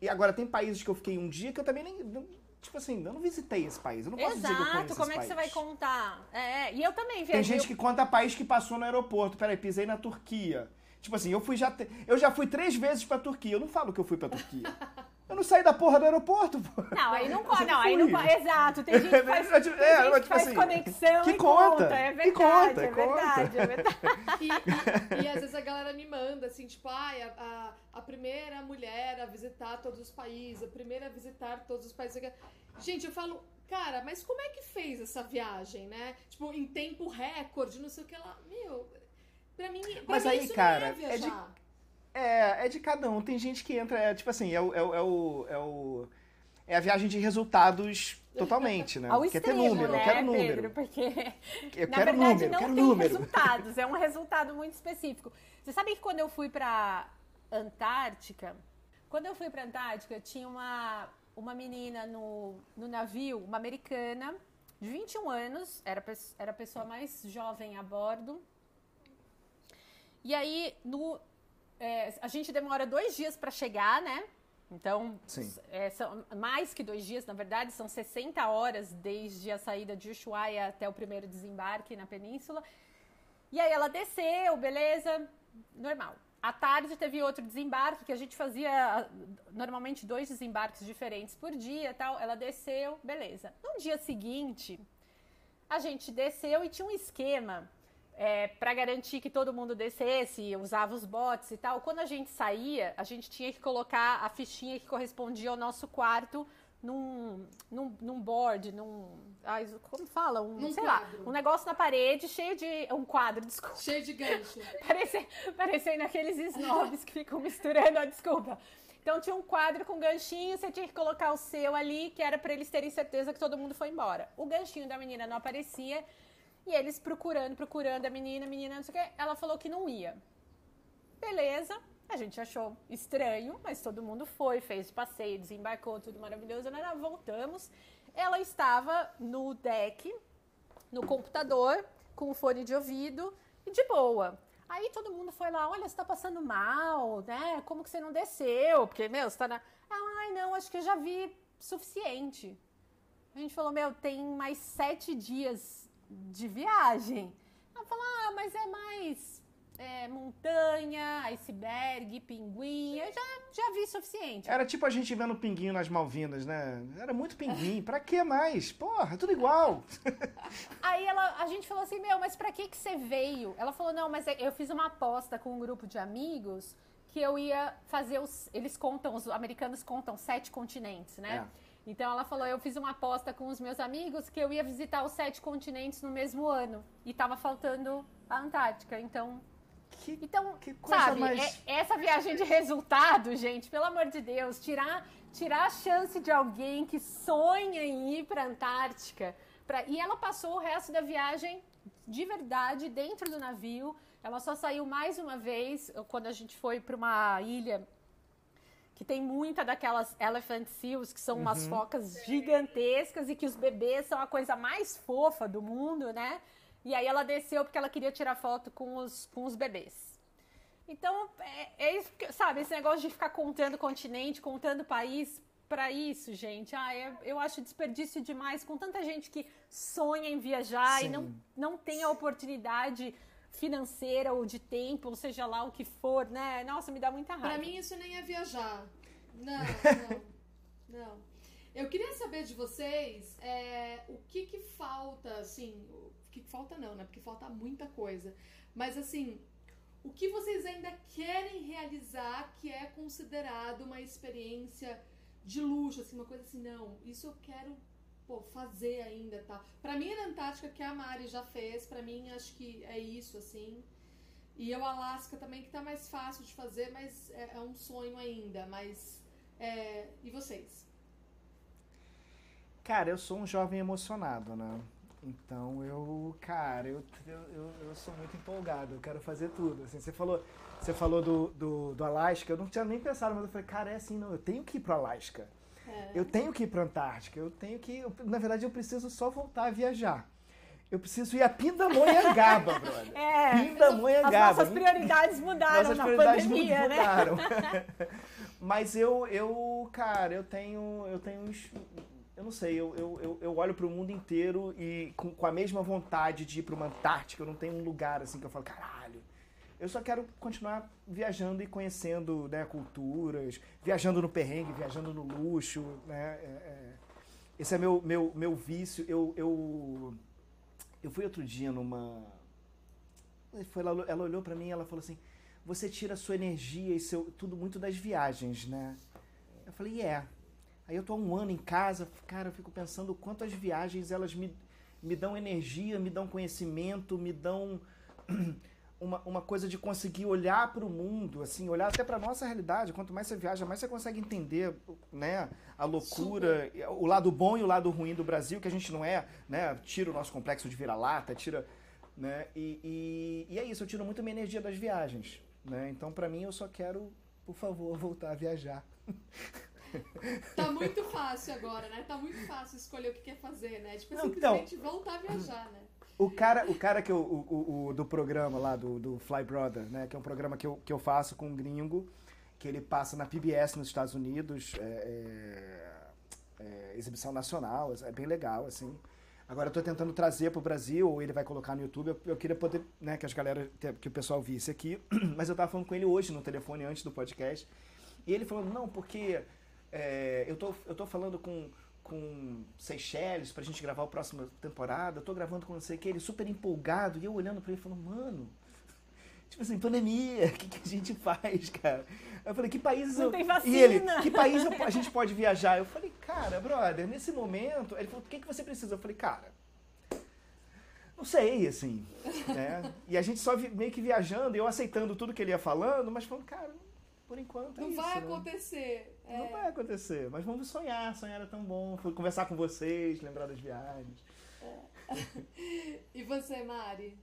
E agora tem países que eu fiquei um dia que eu também nem. Não, tipo assim, eu não visitei esse país. Eu não posso
Exato,
dizer que eu conheço
como é
que
você vai contar? É, e eu também
viajei. Tem gente que conta país que passou no aeroporto. Peraí, pisei na Turquia. Tipo assim, eu fui já. Eu já fui três vezes pra Turquia. Eu não falo que eu fui pra Turquia. [LAUGHS] Eu não saí da porra do aeroporto, pô.
Não, aí não [LAUGHS] pode. Não, aí não pode. Exato. Tem gente que faz, é, tem é, gente que faz assim, conexão que conta, conta. É verdade, conta, é verdade, é verdade. [LAUGHS]
E, e, e, às vezes a galera me manda, assim, tipo, ai, a, a, a, primeira mulher a visitar todos os países, a primeira a visitar todos os países. Gente, eu falo, cara, mas como é que fez essa viagem, né? Tipo, em tempo recorde, não sei o que lá. Meu, pra mim, pra
mas
mim
aí, isso cara, não é viajar. É de é, é de cada um. Tem gente que entra, é, tipo assim, é o, é, o, é, o, é o. É a viagem de resultados totalmente, né?
Ao Quer extremo, ter número, né, eu quero número. Pedro, porque eu na quero verdade número, não quero tem número. resultados, é um resultado muito específico. Você sabe que quando eu fui pra Antártica, quando eu fui pra Antártica, tinha uma, uma menina no, no navio, uma americana, de 21 anos, era, era a pessoa mais jovem a bordo. E aí, no, é, a gente demora dois dias para chegar, né? Então, é, são mais que dois dias, na verdade, são 60 horas desde a saída de Ushuaia até o primeiro desembarque na península. E aí ela desceu, beleza, normal. À tarde teve outro desembarque que a gente fazia normalmente dois desembarques diferentes por dia, tal. Ela desceu, beleza. No dia seguinte, a gente desceu e tinha um esquema é, para garantir que todo mundo descesse, usava os bots e tal. Quando a gente saía, a gente tinha que colocar a fichinha que correspondia ao nosso quarto num, num, num board, num. Ai, como fala? Um,
num
sei
quadro.
lá, um negócio na parede cheio de. Um quadro, [LAUGHS] desculpa.
Cheio de gancho.
Parece, parecendo aqueles snobs que ficam misturando [LAUGHS] a desculpa. Então tinha um quadro com ganchinho, você tinha que colocar o seu ali, que era para eles terem certeza que todo mundo foi embora. O ganchinho da menina não aparecia, e eles procurando, procurando a menina, a menina, não sei o que. Ela falou que não ia. Beleza. A gente achou estranho, mas todo mundo foi, fez o passeio, desembarcou, tudo maravilhoso. Né? Voltamos. Ela estava no deck, no computador, com o fone de ouvido e de boa. Aí todo mundo foi lá, olha, você tá passando mal, né? Como que você não desceu? Porque, meu, você tá na. Ai, não, acho que eu já vi suficiente. A gente falou, meu, tem mais sete dias de viagem. Ela fala, ah, mas é mais é, montanha, iceberg, pinguim. Eu já, já vi suficiente.
Era tipo a gente vendo pinguim nas Malvinas, né? Era muito pinguim. pra que mais? Porra, tudo igual. [LAUGHS]
Aí ela, a gente falou assim, meu, mas pra que, que você veio? Ela falou, não, mas é, eu fiz uma aposta com um grupo de amigos que eu ia fazer os. Eles contam, os americanos contam sete continentes, né? É. Então ela falou: eu fiz uma aposta com os meus amigos que eu ia visitar os sete continentes no mesmo ano. E tava faltando a Antártica. Então.
Que,
então,
que coisa
sabe,
mais...
é, essa viagem de resultado, gente, pelo amor de Deus, tirar, tirar a chance de alguém que sonha em ir pra Antártica. Pra, e ela passou o resto da viagem de verdade dentro do navio. Ela só saiu mais uma vez quando a gente foi para uma ilha que tem muita daquelas elephant seals, que são umas uhum. focas gigantescas e que os bebês são a coisa mais fofa do mundo, né? E aí ela desceu porque ela queria tirar foto com os, com os bebês. Então, é, é isso, sabe, esse negócio de ficar contando continente, contando país, para isso, gente. Ah, eu, eu, acho desperdício demais com tanta gente que sonha em viajar Sim. e não, não tem a oportunidade financeira ou de tempo, ou seja lá o que for, né? Nossa, me dá muita raiva.
Pra mim isso nem é viajar. Não, [LAUGHS] não, não. Eu queria saber de vocês é, o que que falta, assim, o que, que falta não, né? Porque falta muita coisa. Mas assim, o que vocês ainda querem realizar que é considerado uma experiência de luxo, assim, uma coisa assim, não, isso eu quero pô, fazer ainda, tá? Pra mim, a Antártica, que a Mari já fez, pra mim, acho que é isso, assim. E eu, Alasca também, que tá mais fácil de fazer, mas é, é um sonho ainda. Mas, é... e vocês?
Cara, eu sou um jovem emocionado, né? Então eu, cara, eu, eu, eu sou muito empolgado, eu quero fazer tudo. Assim, você falou, você falou do, do, do Alasca, eu não tinha nem pensado, mas eu falei, cara, é assim, não, eu tenho que ir pro Alasca. É. Eu tenho que ir para Antártica, eu tenho que. Eu, na verdade, eu preciso só voltar a viajar. Eu preciso ir a Pindamonhangaba, [LAUGHS] brother. É, Pindamonhangaba.
As nossas prioridades mudaram nossas na prioridades pandemia, né? mudaram.
né? [LAUGHS] Mas eu, eu, cara, eu tenho, eu tenho eu não sei, eu, eu, eu olho para o mundo inteiro e com, com a mesma vontade de ir para uma Antártica, eu não tenho um lugar assim que eu falo, caralho, eu só quero continuar viajando e conhecendo né, culturas, viajando no perrengue, viajando no luxo. Né? É, é, esse é meu, meu, meu vício. Eu, eu, eu fui outro dia numa. Foi, ela, ela olhou para mim e ela falou assim: Você tira sua energia e seu, tudo muito das viagens, né? Eu falei: É. Yeah. Aí eu tô há um ano em casa, cara, eu fico pensando quantas viagens elas me, me dão energia, me dão conhecimento, me dão [CLEARS THROAT] uma, uma coisa de conseguir olhar para o mundo, assim, olhar até para nossa realidade. Quanto mais você viaja, mais você consegue entender, né, a loucura, Super. o lado bom e o lado ruim do Brasil, que a gente não é, né, tira o nosso complexo de vira-lata, tira, né, e, e, e, é isso, eu tiro muito minha energia das viagens, né, então para mim eu só quero, por favor, [LAUGHS] voltar a viajar.
Tá muito fácil agora, né? Tá muito fácil escolher o que quer fazer, né? Tipo, não, então, simplesmente então, voltar a viajar, né?
O cara, o cara que eu, o, o, do programa lá, do, do Fly Brother, né? Que é um programa que eu, que eu faço com um gringo, que ele passa na PBS nos Estados Unidos, é, é, é, exibição nacional, é bem legal, assim. Agora eu tô tentando trazer pro Brasil, ou ele vai colocar no YouTube, eu, eu queria poder, né, que as galera, que o pessoal visse aqui, [CLEARS THROAT] mas eu tava falando com ele hoje no telefone, antes do podcast, e ele falou, não, porque é, eu, tô, eu tô falando com com Seychelles pra gente gravar a próxima temporada, eu tô gravando com não sei o que, ele super empolgado, e eu olhando pra ele falando, mano, [LAUGHS] tipo assim, pandemia, o [LAUGHS] que, que, a gente faz, cara? Eu falei, que países
não eu... Tem vacina.
E ele, que país eu, [LAUGHS] a gente pode viajar? Eu falei, cara, brother, nesse momento, ele falou, o que, que você precisa? Eu falei, cara, não sei, assim, né? E a gente só meio que viajando, eu aceitando tudo que ele ia falando, mas falando, cara, por enquanto é
Não
isso,
vai
né?
acontecer.
É. Não vai acontecer, mas vamos sonhar. Sonhar é tão bom. Fui conversar com vocês, lembrar das viagens.
É. [LAUGHS] e você, Mari?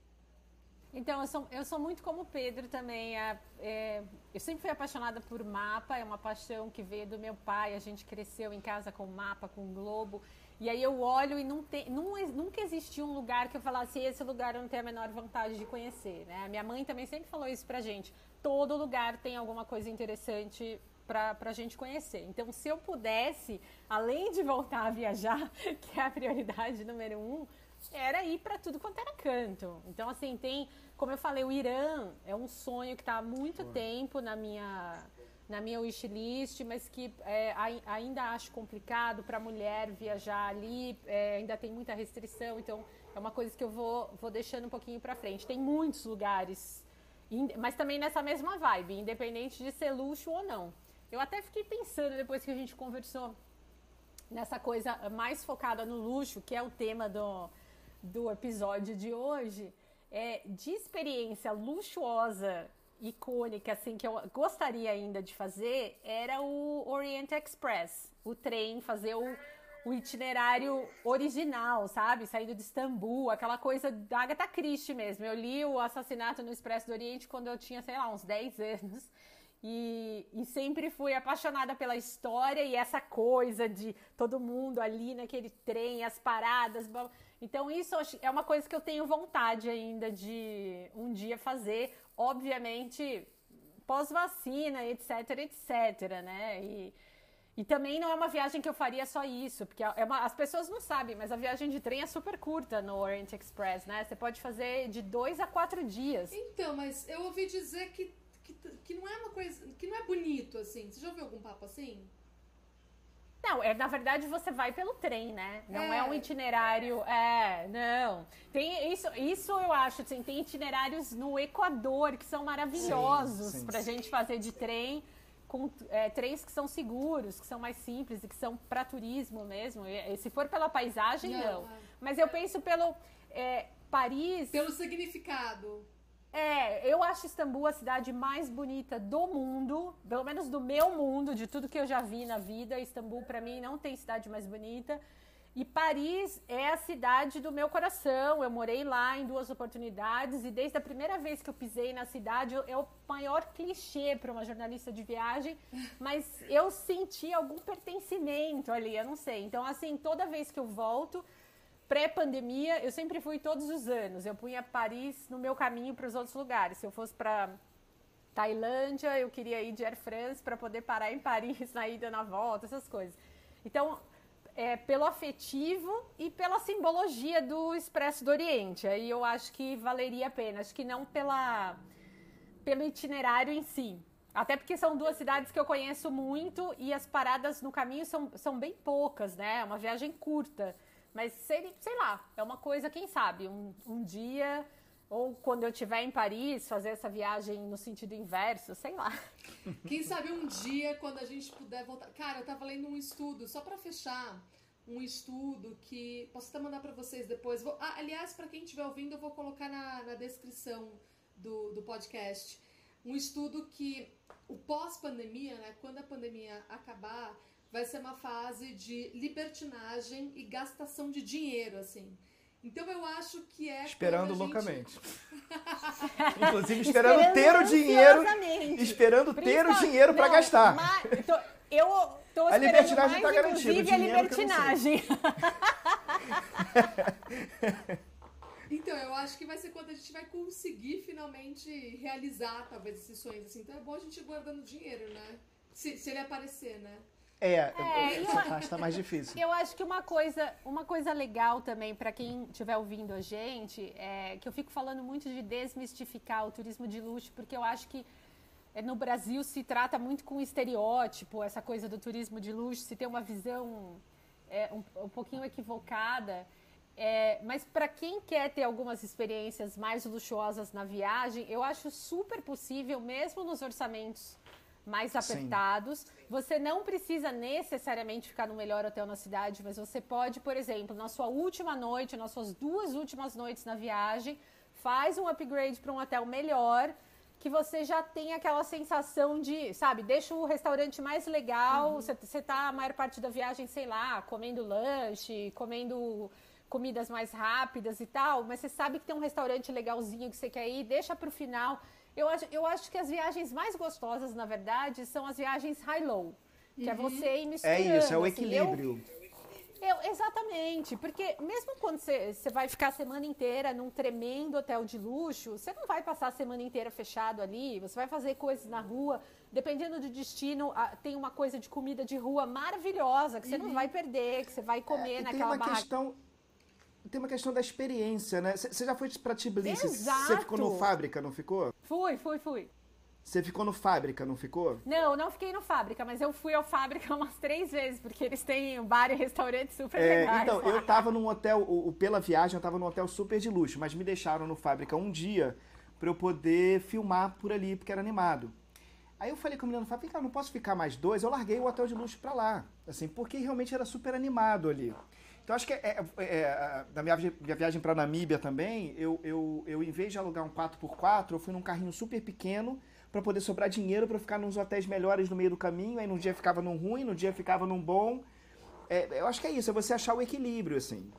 Então, eu sou, eu sou muito como o Pedro também. É, é, eu sempre fui apaixonada por mapa, é uma paixão que veio do meu pai. A gente cresceu em casa com mapa, com globo. E aí eu olho e não tem, não, nunca existiu um lugar que eu falasse, esse lugar eu não tenho a menor vontade de conhecer. Né? A minha mãe também sempre falou isso pra gente. Todo lugar tem alguma coisa interessante para a gente conhecer. Então, se eu pudesse, além de voltar a viajar, [LAUGHS] que é a prioridade número um, era ir para tudo quanto era canto. Então, assim, tem, como eu falei, o Irã é um sonho que está há muito tempo na minha na minha wishlist, mas que é, ainda acho complicado para mulher viajar ali, é, ainda tem muita restrição, então é uma coisa que eu vou, vou deixando um pouquinho para frente. Tem muitos lugares, mas também nessa mesma vibe, independente de ser luxo ou não. Eu até fiquei pensando depois que a gente conversou nessa coisa mais focada no luxo, que é o tema do, do episódio de hoje, é, de experiência luxuosa, icônica, assim, que eu gostaria ainda de fazer, era o Orient Express, o trem, fazer o, o itinerário original, sabe? Saindo de Istambul, aquela coisa da Agatha Christie mesmo. Eu li o Assassinato no Expresso do Oriente quando eu tinha, sei lá, uns 10 anos. E, e, sempre fui apaixonada pela história e essa coisa de todo mundo ali naquele trem, as paradas. Então, isso é uma coisa que eu tenho vontade ainda de um dia fazer. Obviamente, pós-vacina, etc, etc, né? E, e também não é uma viagem que eu faria só isso, porque é uma, as pessoas não sabem, mas a viagem de trem é super curta no Orient Express, né? Você pode fazer de dois a quatro dias.
Então, mas eu ouvi dizer que que, que não é uma coisa. que não é bonito, assim. Você já ouviu algum papo assim?
Não, é, na verdade você vai pelo trem, né? Não é, é um itinerário. É, não. Tem isso, isso eu acho, assim, tem itinerários no Equador que são maravilhosos sim, sim, pra sim. gente fazer de trem, com é, trens que são seguros, que são mais simples e que são para turismo mesmo. E, se for pela paisagem, não. não. É. Mas eu penso pelo. É, Paris.
Pelo significado.
É, eu acho Istambul a cidade mais bonita do mundo, pelo menos do meu mundo, de tudo que eu já vi na vida. Istambul, para mim, não tem cidade mais bonita. E Paris é a cidade do meu coração. Eu morei lá em duas oportunidades e desde a primeira vez que eu pisei na cidade, é o maior clichê para uma jornalista de viagem, mas eu senti algum pertencimento ali, eu não sei. Então, assim, toda vez que eu volto, pré-pandemia, eu sempre fui todos os anos. Eu punha Paris no meu caminho para os outros lugares. Se eu fosse para Tailândia, eu queria ir de Air France para poder parar em Paris [LAUGHS] na ida na volta, essas coisas. Então, é, pelo afetivo e pela simbologia do Expresso do Oriente. Aí eu acho que valeria a pena. Acho que não pela, pelo itinerário em si. Até porque são duas cidades que eu conheço muito e as paradas no caminho são, são bem poucas, né? É uma viagem curta. Mas sei, sei lá, é uma coisa, quem sabe, um, um dia ou quando eu estiver em Paris, fazer essa viagem no sentido inverso, sei lá. [LAUGHS]
Quem sabe um dia, quando a gente puder voltar. Cara, eu tava lendo um estudo, só para fechar, um estudo que. Posso até mandar para vocês depois. Vou... Ah, aliás, para quem estiver ouvindo, eu vou colocar na, na descrição do, do podcast. Um estudo que o pós-pandemia, né? Quando a pandemia acabar, vai ser uma fase de libertinagem e gastação de dinheiro, assim. Então eu acho que é.
Esperando loucamente. [LAUGHS] Inclusive esperando, esperando ter o dinheiro. Esperando ter o dinheiro para gastar.
Mas, tô, eu tô a libertinagem está garantida. a libertinagem. [LAUGHS]
então, eu acho que vai ser quando a gente vai conseguir finalmente realizar, talvez, esses sonhos. Assim. Então é bom a gente ir guardando dinheiro, né? Se, se ele aparecer, né?
É, é essa parte tá mais difícil.
Eu acho que uma coisa, uma coisa legal também para quem estiver ouvindo a gente é que eu fico falando muito de desmistificar o turismo de luxo, porque eu acho que é, no Brasil se trata muito com estereótipo, essa coisa do turismo de luxo, se tem uma visão é, um, um pouquinho equivocada. É, mas para quem quer ter algumas experiências mais luxuosas na viagem, eu acho super possível, mesmo nos orçamentos mais apertados. Sim. Você não precisa necessariamente ficar no melhor hotel na cidade, mas você pode, por exemplo, na sua última noite, nas suas duas últimas noites na viagem, faz um upgrade para um hotel melhor, que você já tem aquela sensação de, sabe, deixa o restaurante mais legal, uhum. você uhum. tá a maior parte da viagem, sei lá, comendo lanche, comendo comidas mais rápidas e tal, mas você sabe que tem um restaurante legalzinho que você quer ir, deixa para o final. Eu acho, eu acho que as viagens mais gostosas, na verdade, são as viagens high-low. Que é uhum. é você ir misturando.
É isso, é o equilíbrio.
Assim, eu, eu, exatamente, porque mesmo quando você, você vai ficar a semana inteira num tremendo hotel de luxo, você não vai passar a semana inteira fechado ali, você vai fazer coisas na rua. Dependendo do destino, tem uma coisa de comida de rua maravilhosa que você uhum. não vai perder, que você vai comer é, naquela
tem uma Questão tem uma questão da experiência, né? Você já foi pra Tbilisi? Você ficou no Fábrica, não ficou?
Fui, fui, fui.
Você ficou no Fábrica, não ficou?
Não, não fiquei no Fábrica, mas eu fui ao Fábrica [LAUGHS] umas três vezes, porque eles têm bar e restaurante super é, legais.
Então, lá. eu tava num hotel, o, o, pela viagem, eu tava num hotel super de luxo, mas me deixaram no Fábrica um dia para eu poder filmar por ali, porque era animado. Aí eu falei com o menino, falei, cara, não posso ficar mais dois? Eu larguei o hotel de luxo pra lá, assim, porque realmente era super animado ali. Então acho que é, é, é, na minha, minha viagem para Namíbia também, eu, eu, eu, em vez de alugar um 4x4, eu fui num carrinho super pequeno para poder sobrar dinheiro para ficar nos hotéis melhores no meio do caminho. Aí num dia ficava num ruim, no dia ficava num bom. é, eu acho que é isso, é você achar o equilíbrio, assim.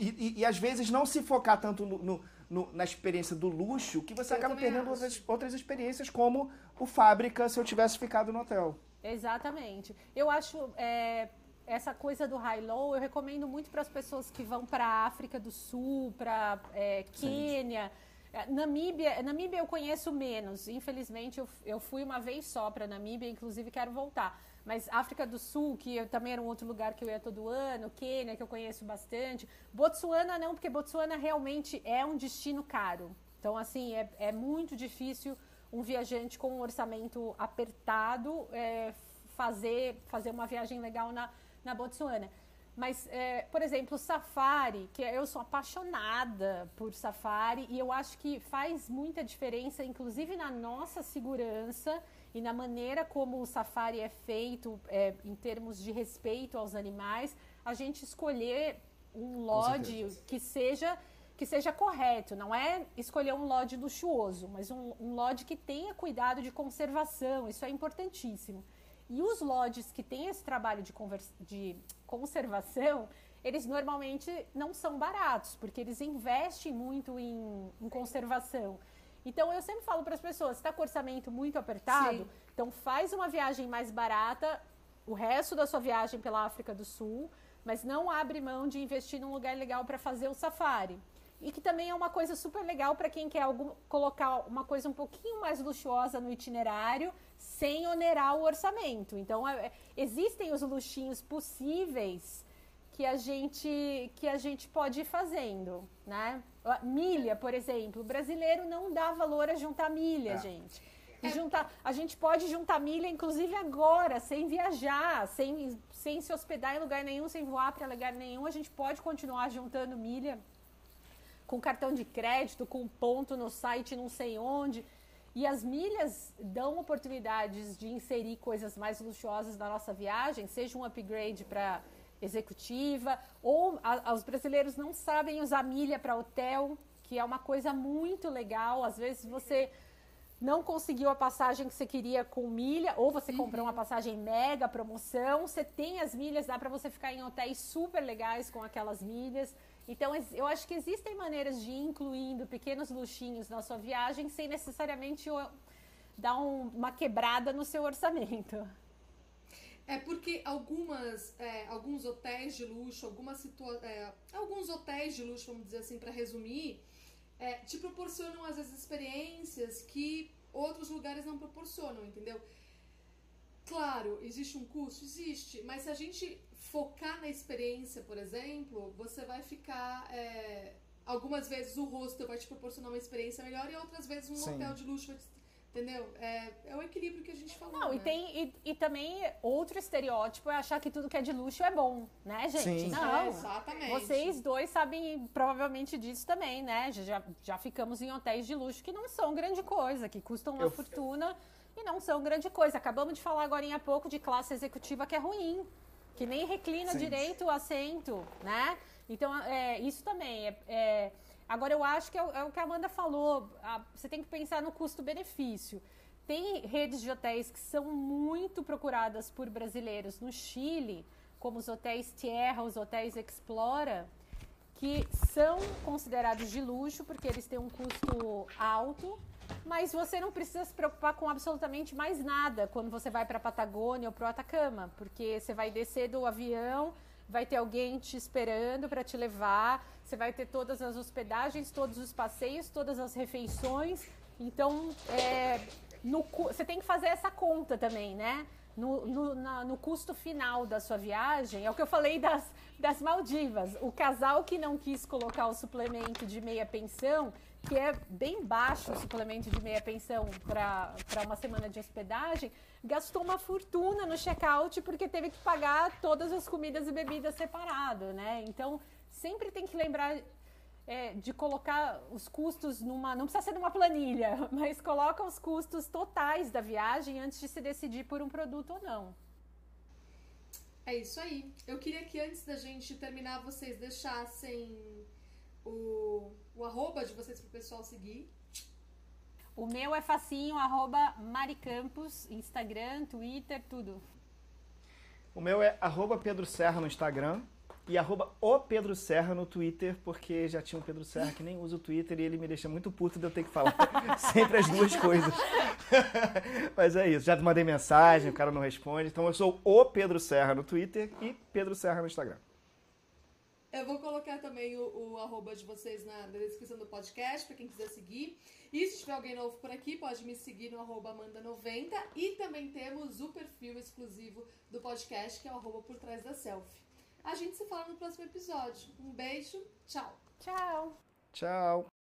E, e, e às vezes não se focar tanto no, no, no, na experiência do luxo, que você
Eu
acaba perdendo
acho.
outras, outras experiências, como o Fábrica, se eu tivesse ficado no hotel.
Exatamente. Eu acho é, essa coisa do high-low, eu recomendo muito para as pessoas que vão para a África do Sul, para é, Quênia. É, Namíbia, Namíbia eu conheço menos. Infelizmente, eu, eu fui uma vez só para Namíbia, inclusive quero voltar. Mas África do Sul, que eu, também era um outro lugar que eu ia todo ano, Quênia, que eu conheço bastante. Botsuana não, porque Botsuana realmente é um destino caro. Então, assim, é, é muito difícil um viajante com um orçamento apertado é, fazer, fazer uma viagem legal na, na Botsuana. Mas, é, por exemplo, safari, que eu sou apaixonada por safari e eu acho que faz muita diferença, inclusive na nossa segurança e na maneira como o safari é feito é, em termos de respeito aos animais, a gente escolher um lodge que seja que seja correto, não é escolher um lodge luxuoso, mas um, um lodge que tenha cuidado de conservação, isso é importantíssimo. E os lodges que têm esse trabalho de, de conservação, eles normalmente não são baratos, porque eles investem muito em, em conservação. Então eu sempre falo para as pessoas, está com orçamento muito apertado,
Sim.
então faz uma viagem mais barata, o resto da sua viagem pela África do Sul, mas não abre mão de investir num lugar legal para fazer o safari. E que também é uma coisa super legal para quem quer algum, colocar uma coisa um pouquinho mais luxuosa no itinerário, sem onerar o orçamento. Então, é- é- existem os luxinhos possíveis que a gente que a gente pode ir fazendo, né? Milha, por exemplo, o brasileiro não dá valor a juntar milha,
É.
gente. E juntar, a gente pode juntar milha, inclusive agora, sem viajar, sem, sem se hospedar em lugar nenhum, sem voar para lugar nenhum, a gente pode continuar juntando milha com cartão de crédito, com ponto no site não sei onde. E as milhas dão oportunidades de inserir coisas mais luxuosas na nossa viagem, seja um upgrade para executiva, ou a- os brasileiros não sabem usar milha para hotel, que é uma coisa muito legal. Às vezes você não conseguiu a passagem que você queria com milha, ou você comprou uma passagem mega promoção, você tem as milhas, dá para você ficar em hotéis super legais com aquelas milhas. Então, eu acho que existem maneiras de ir incluindo pequenos luxinhos na sua viagem sem necessariamente dar um- uma quebrada no seu orçamento.
É porque algumas, é, alguns hotéis de luxo, algumas situa é, alguns hotéis de luxo, vamos dizer assim, para resumir, é, te proporcionam às vezes experiências que outros lugares não proporcionam, entendeu? Claro, existe um custo? Existe, mas se a gente focar na experiência, por exemplo, você vai ficar. é, algumas vezes o hostel vai te proporcionar uma experiência melhor e outras vezes um
Sim.
hotel de luxo vai te. Entendeu? É, é o equilíbrio que a gente falou.
Não, e
né?
tem e, e também outro estereótipo é achar que tudo que é de luxo é bom, né, gente?
Sim.
É,
Não.
exatamente.
Vocês dois sabem provavelmente disso também, né? Já, já ficamos em hotéis de luxo que não são grande coisa, que custam uma
Eu-
fortuna e não são grande coisa. Acabamos de falar agora há pouco de classe executiva que é ruim, que nem reclina
Sim.
direito o assento, né? Então, é, isso também é, é- Agora, eu acho que é, o- é o que a Amanda falou. a- você tem que pensar no custo-benefício. Tem redes de hotéis que são muito procuradas por brasileiros no Chile, como os hotéis Tierra, os hotéis Explora, que são considerados de luxo porque eles têm um custo alto, mas você não precisa se preocupar com absolutamente mais nada quando você vai para a Patagônia ou para o Atacama, porque você vai descer do avião, vai ter alguém te esperando para te levar, você vai ter todas as hospedagens, todos os passeios, todas as refeições. Então, é, no você tem que fazer essa conta também, né? No, no, na- no custo final da sua viagem, é o que eu falei das, das Maldivas. O casal que não quis colocar o suplemento de meia pensão, que é bem baixo o suplemento de meia pensão para uma semana de hospedagem, gastou uma fortuna no check-out porque teve que pagar todas as comidas e bebidas separado, né? Então, sempre tem que lembrar é, de colocar os custos numa. Não precisa ser numa planilha, [LAUGHS] mas coloca os custos totais da viagem antes de se decidir por um produto ou não.
É isso aí. Eu queria que antes da gente terminar, vocês deixassem o, o arroba de vocês pro pessoal seguir.
O meu é facinho, arroba Maricampos, Instagram, Twitter, tudo.
O meu é arroba Pedro Serra no Instagram e arroba o Pedro Serra no Twitter, porque já tinha um Pedro Serra que nem usa o Twitter e ele me deixa muito puto de eu ter que falar [LAUGHS] sempre as duas coisas. [LAUGHS] Mas é isso, já mandei mensagem, o cara não responde. Então eu sou o Pedro Serra no Twitter e Pedro Serra no Instagram.
Eu vou colocar também o, o arroba de vocês na, na descrição do podcast, para quem quiser seguir. E se tiver alguém novo por aqui, pode me seguir no arroba Amanda90. E também temos o perfil exclusivo do podcast, que é o arroba por trás da selfie. A gente se fala no próximo episódio. Um beijo, tchau.
Tchau.
Tchau.